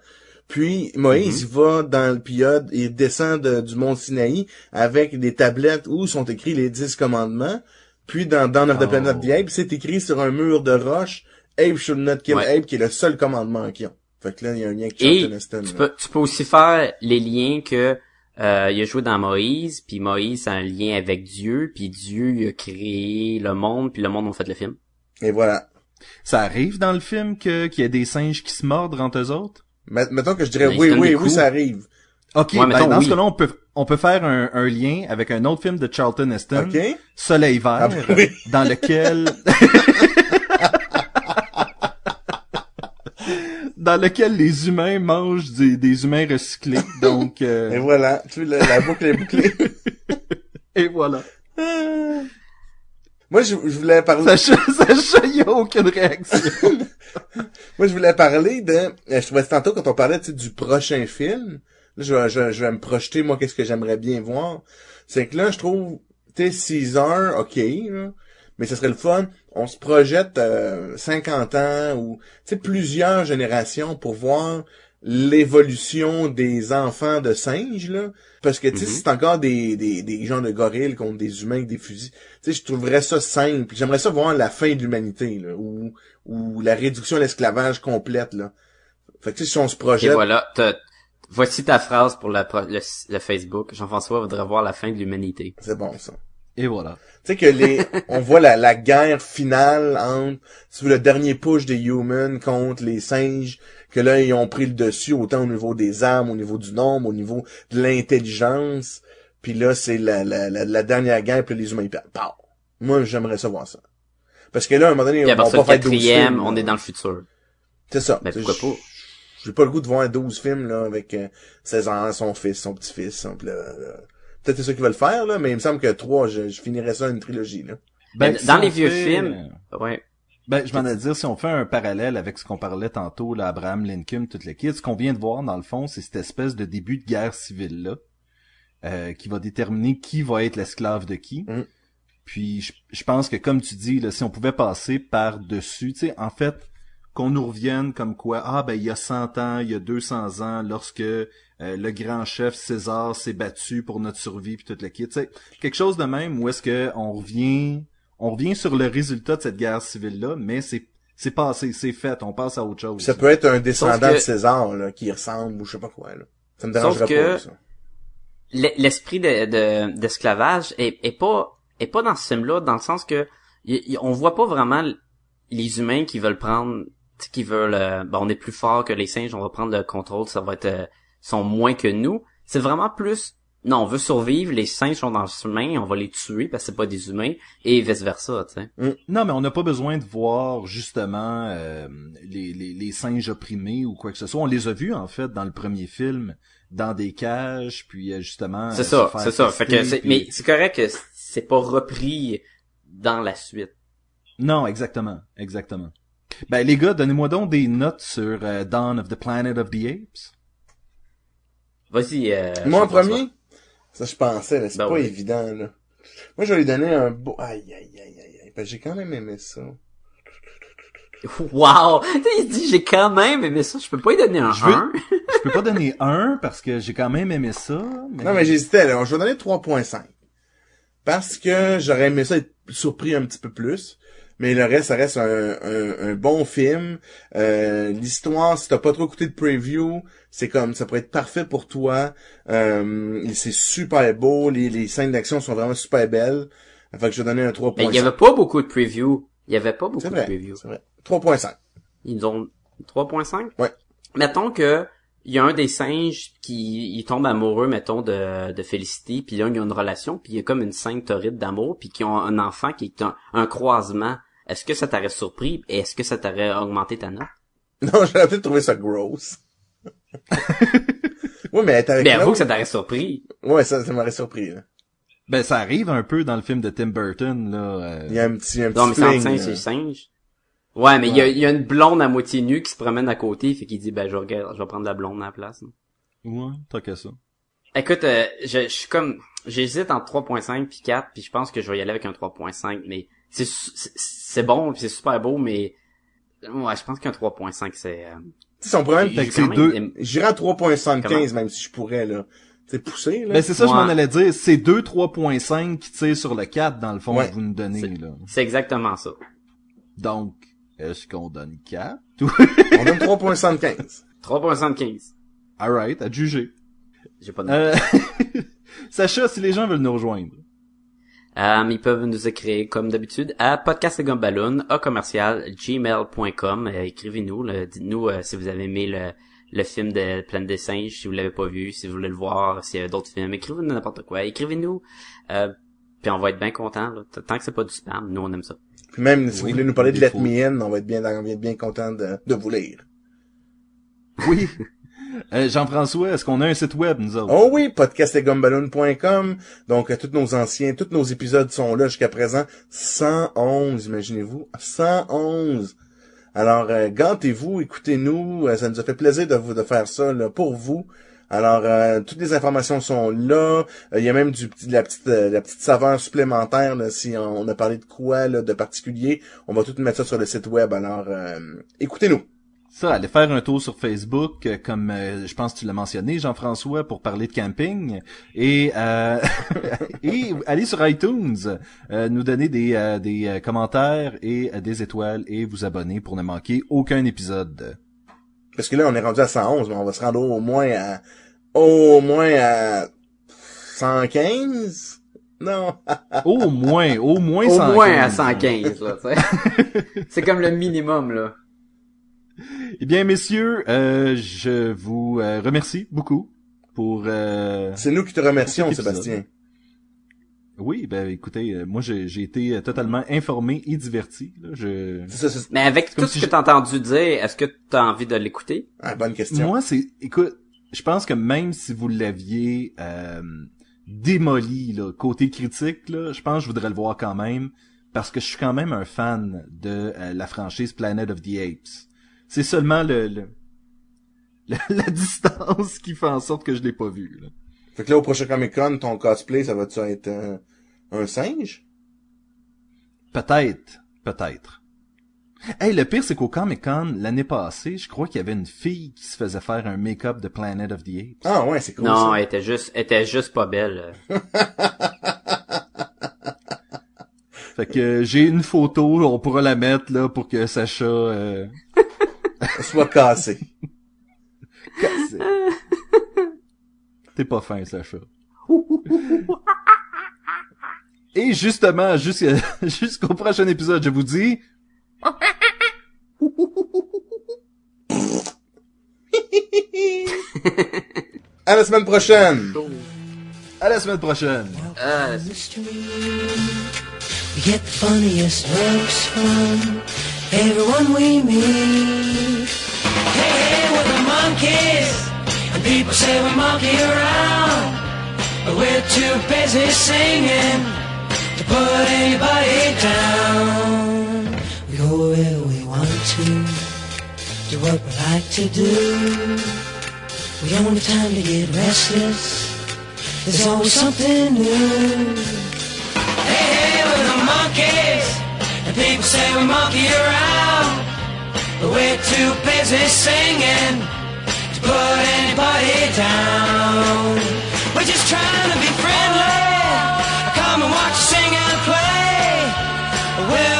Puis Moïse, il va dans le piode, il descend de- du mont Sinaï avec des tablettes où sont écrits les Dix Commandements. Puis dans Dawn of the Oh. Planet of the Apes, c'est écrit sur un mur de roche, Ape should not kill Ouais. Ape, qui est le seul commandement qu'ils ont. Fait que là, il y a un lien avec Et Charlton Heston. tu là. peux, tu peux aussi faire les liens que euh, il a joué dans Moïse, puis Moïse a un lien avec Dieu, puis Dieu il a créé le monde, puis le monde a fait le film. Et voilà. ça arrive dans le film que qu'il y a des singes qui se mordent entre eux autres? Met- Mettons que je dirais Ben, oui, oui, oui, ça arrive. Ok, Ouais, ben, dans oui. ce cas-là, on peut on peut faire un, un lien avec un autre film de Charlton Heston, OK? Soleil vert, Ah, ben oui. dans lequel dans lequel les humains mangent des, des humains recyclés. Donc euh, Et voilà. Tu vois, la, la boucle est bouclée. et voilà. Moi, je, je voulais parler. Sacha, Sacha, il y a aucune réaction. Moi, je voulais parler de. euh, Je trouvais tantôt quand on parlait tu sais, du prochain film. là, je vais, je, je vais me projeter, moi, qu'est-ce que j'aimerais bien voir. C'est que là, je trouve, tu sais, 6 heures, ok, là, mais ce serait le fun. On se projette euh, 50 ans ou, tu sais, plusieurs générations pour voir l'évolution des enfants de singes, là. Parce que, tu sais, Mhm. c'est encore des, des, des gens de gorilles contre des humains avec des fusils. Tu sais, je trouverais ça simple. J'aimerais ça voir la fin de l'humanité, là, ou, ou la réduction à l'esclavage complète, là. Fait que, tu sais, si on se Et projette... voilà, t'as- voici ta phrase pour la pro- le, le Facebook. Jean-François voudrait voir la fin de l'humanité. C'est bon, ça. Et voilà. Tu sais que les, on voit la, la guerre finale entre, si tu veux, le dernier push des humans contre les singes, que là, ils ont pris le dessus autant au niveau des armes, au niveau du nombre, au niveau de l'intelligence. Puis là, c'est la, la, la, la dernière guerre, puis les humains, ils perdent. Pow! Moi, j'aimerais ça voir ça. Parce que là, à un moment donné, on va pas faire 12 quatrième, films. on est dans le futur. C'est ça. Ben, Tu sais, pourquoi pas? J'ai pas le goût de voir 12 films, là, avec euh, 16 ans, son fils, son petit-fils. son- là. Peut-être c'est ça qu'ils veulent faire, là, mais il me semble que 3, je, je finirais ça une trilogie, là. Ben, si dans les vieux films, ouais. Ben, je m'en ai dire, si on fait un parallèle avec ce qu'on parlait tantôt, là, Abraham Lincoln, toutes les kids, ce qu'on vient de voir, dans le fond, c'est cette espèce de début de guerre civile-là, euh, qui va déterminer qui va être l'esclave de qui. Mm. Puis, je, je pense que, comme tu dis, là, si on pouvait passer par-dessus, tu sais, en fait, qu'on nous revienne comme quoi, ah, ben, il y a 100 ans, il y a 200 ans, lorsque euh, le grand chef César s'est battu pour notre survie, puis toute kit, tu sais, quelque chose de même, où est-ce que on revient on revient sur le résultat de cette guerre civile-là, mais c'est c'est passé, c'est fait, on passe à autre chose. Puis ça peut être un descendant que- de César, là, qui ressemble ou je sais pas quoi, là. Ça me Sauf dérangerait que- pas, ça. L'e- L'esprit de, de- d'esclavage est, est pas est pas dans ce film-là, dans le sens que y- y- on voit pas vraiment les humains qui veulent prendre, tu sais, qui veulent, euh, ben, on est plus fort que les singes, on va prendre le contrôle, ça va être, euh, sont moins que nous. C'est vraiment plus, non, on veut survivre, les singes sont dans le chemin, on va les tuer parce que c'est pas des humains, et vice versa, tu sais. Non, mais on n'a pas besoin de voir justement euh, les, les, les singes opprimés ou quoi que ce soit. On les a vus en fait dans le premier film, dans des cages, puis euh, justement. C'est euh, ça, c'est ça. Fait que tester, c'est, puis- mais c'est correct que c'est pas repris dans la suite. Non, exactement, exactement. Ben les gars, donnez-moi donc des notes sur euh, Dawn of the Planet of the Apes. Vas-y. Euh, Moi, en premier? Ça, je pensais, là. C'est Ben pas oui. évident, là. Moi, je vais lui donner un beau... Aïe, aïe, aïe, aïe, aïe. Que j'ai quand même aimé ça. Wow! Il dit, j'ai quand même aimé ça, je peux pas y donner un Je veux- 1. Je peux pas donner un parce que j'ai quand même aimé ça. Mais... Non, mais j'hésitais, là. Je vais donner 3.5. Parce que j'aurais aimé ça être surpris un petit peu plus. Mais le reste, ça reste un, un, un bon film. Euh, L'histoire, si t'as pas trop écouté de preview, c'est comme ça pourrait être parfait pour toi. Euh, c'est super beau. Les, les scènes d'action sont vraiment super belles. Fait que je vais donner un 3.5. Mais il y avait pas beaucoup de preview. Il y avait pas beaucoup de vrai, preview. c'est vrai. 3.5. Ils ont 3.5? Ouais. Mettons que il y a un des singes qui il tombe amoureux, mettons, de, de Félicité, puis là, il y a une relation, puis il y a comme une scène torride d'amour, puis qui ont un enfant qui est un, un croisement. Est-ce que ça t'aurait surpris? Et est-ce que ça t'aurait augmenté ta note? Non, j'aurais peut-être trouvé ça gross. Oui, mais avec Mais avoue que ça t'aurait surpris. Ouais, ça, ça m'aurait surpris, là. Ben ça arrive un peu dans le film de Tim Burton là. euh, Il y a un petit, un petit Non, mais c'est singe là. et singe. Ouais, mais il y a, il y a une blonde à moitié nue qui se promène à côté, fait qu'il dit, ben, je regarde, je vais prendre la blonde à la place. Ouais, tant que ça. Écoute, euh, je, je suis comme, j'hésite entre 3.5 puis 4, puis je pense que je vais y aller avec un 3.5, mais c'est, c'est- c'est bon, puis c'est super beau, mais, ouais, je pense qu'un 3.5, c'est, euh, son problème, fait que c'est deux- j'irais à 3.75, Comment? même si je pourrais, là. C'est poussé, là. Ben c'est ça, je Ouais. m'en allais dire. C'est 2 3.5 qui tirent sur le 4 dans le fond Ouais. que vous nous donnez C'est- là. C'est exactement ça. Donc, est-ce qu'on donne 4 On donne 3.75. 3.75. Alright, à juger. J'ai pas de Euh... Sacha, si les gens veulent nous rejoindre. Euh, ils peuvent nous écrire comme d'habitude à podcastgumballoon à commercial gmail.com. Euh, Écrivez-nous, là, dites-nous euh, si vous avez aimé le, le film de Planète des singes, si vous l'avez pas vu, si vous voulez le voir, s'il y a d'autres films. Écrivez-nous n'importe quoi. Écrivez-nous. Euh, puis on va être bien content. Tant que c'est pas du spam, nous on aime ça. Puis même, si Oui, vous voulez nous parler de Let. Me In, on va être bien, on va être bien content de, de vous lire. Oui. Euh, Jean-François, est-ce qu'on a un site web, nous autres? Oh oui, podcastetgumballoon.com. Donc, euh, tous nos anciens, tous nos épisodes sont là jusqu'à présent. 111, imaginez-vous. 111. Alors, euh, gâtez-vous, écoutez-nous. Euh, ça nous a fait plaisir de vous de faire ça pour vous. Alors, toutes les informations sont là. Il y a même du de la petite, saveur supplémentaire. si on, on a parlé de quoi là, de particulier, on va tout mettre ça sur le site web. Alors, écoutez-nous. Ça, allez faire un tour sur Facebook, euh, comme euh, je pense que tu l'as mentionné, Jean-François, pour parler de camping. Et, euh, et allez sur iTunes, euh, nous donner des, euh, des euh, commentaires et euh, des étoiles et vous abonner pour ne manquer aucun épisode. Parce que là, on est rendu à 111, mais on va se rendre au moins à au moins à 115. Non. Au moins, au moins Au 115. moins à 115, là, tu sais. C'est comme le minimum, là. Eh bien, messieurs, euh, je vous euh, remercie beaucoup pour... euh, C'est nous qui te remercions. Sébastien. Oui, ben écoutez, euh, moi j'ai j'ai été euh, totalement informé et diverti. là. Je... C'est ça, c'est Mais avec tout si ce que t'as entendu dire, est-ce que t'as envie de l'écouter? ah, bonne question. Moi, c'est, écoute, je pense que même si vous l'aviez euh, démoli là, côté critique, là, je pense que je voudrais le voir quand même parce que je suis quand même un fan de euh, la franchise Planet of the Apes. C'est seulement le, le- le- la distance qui fait en sorte que je l'ai pas vu. Là. Fait que là, au prochain Comic Con, ton cosplay, ça va-tu être un, un singe? Peut-être, peut-être. Hey, le pire, c'est qu'au Comic Con, l'année passée, je crois qu'il y avait une fille qui se faisait faire un make-up de Planet of the Apes. Ah ouais, c'est cool non, ça. elle était juste, elle était juste pas belle. Fait que euh, j'ai une photo, on pourra la mettre là pour que Sacha euh, Soit cassé. casse. T'es pas fin, Sacha. Et justement, jusqu'à- jusqu'au prochain épisode, je vous dis À la semaine prochaine! à la semaine prochaine. Euh, mystery. We get everyone we meet. Hey, hey, we're the monkeys, and people say we monkey around, but we're too busy singing to put anybody down. We go where we want to, do what we like to do. We don't have time to get restless. There's always something new. Hey, hey, we're the monkeys, People say we monkey around, but we're too busy singing to put anybody down. We're just trying to be friendly. Come and watch us sing and play. We're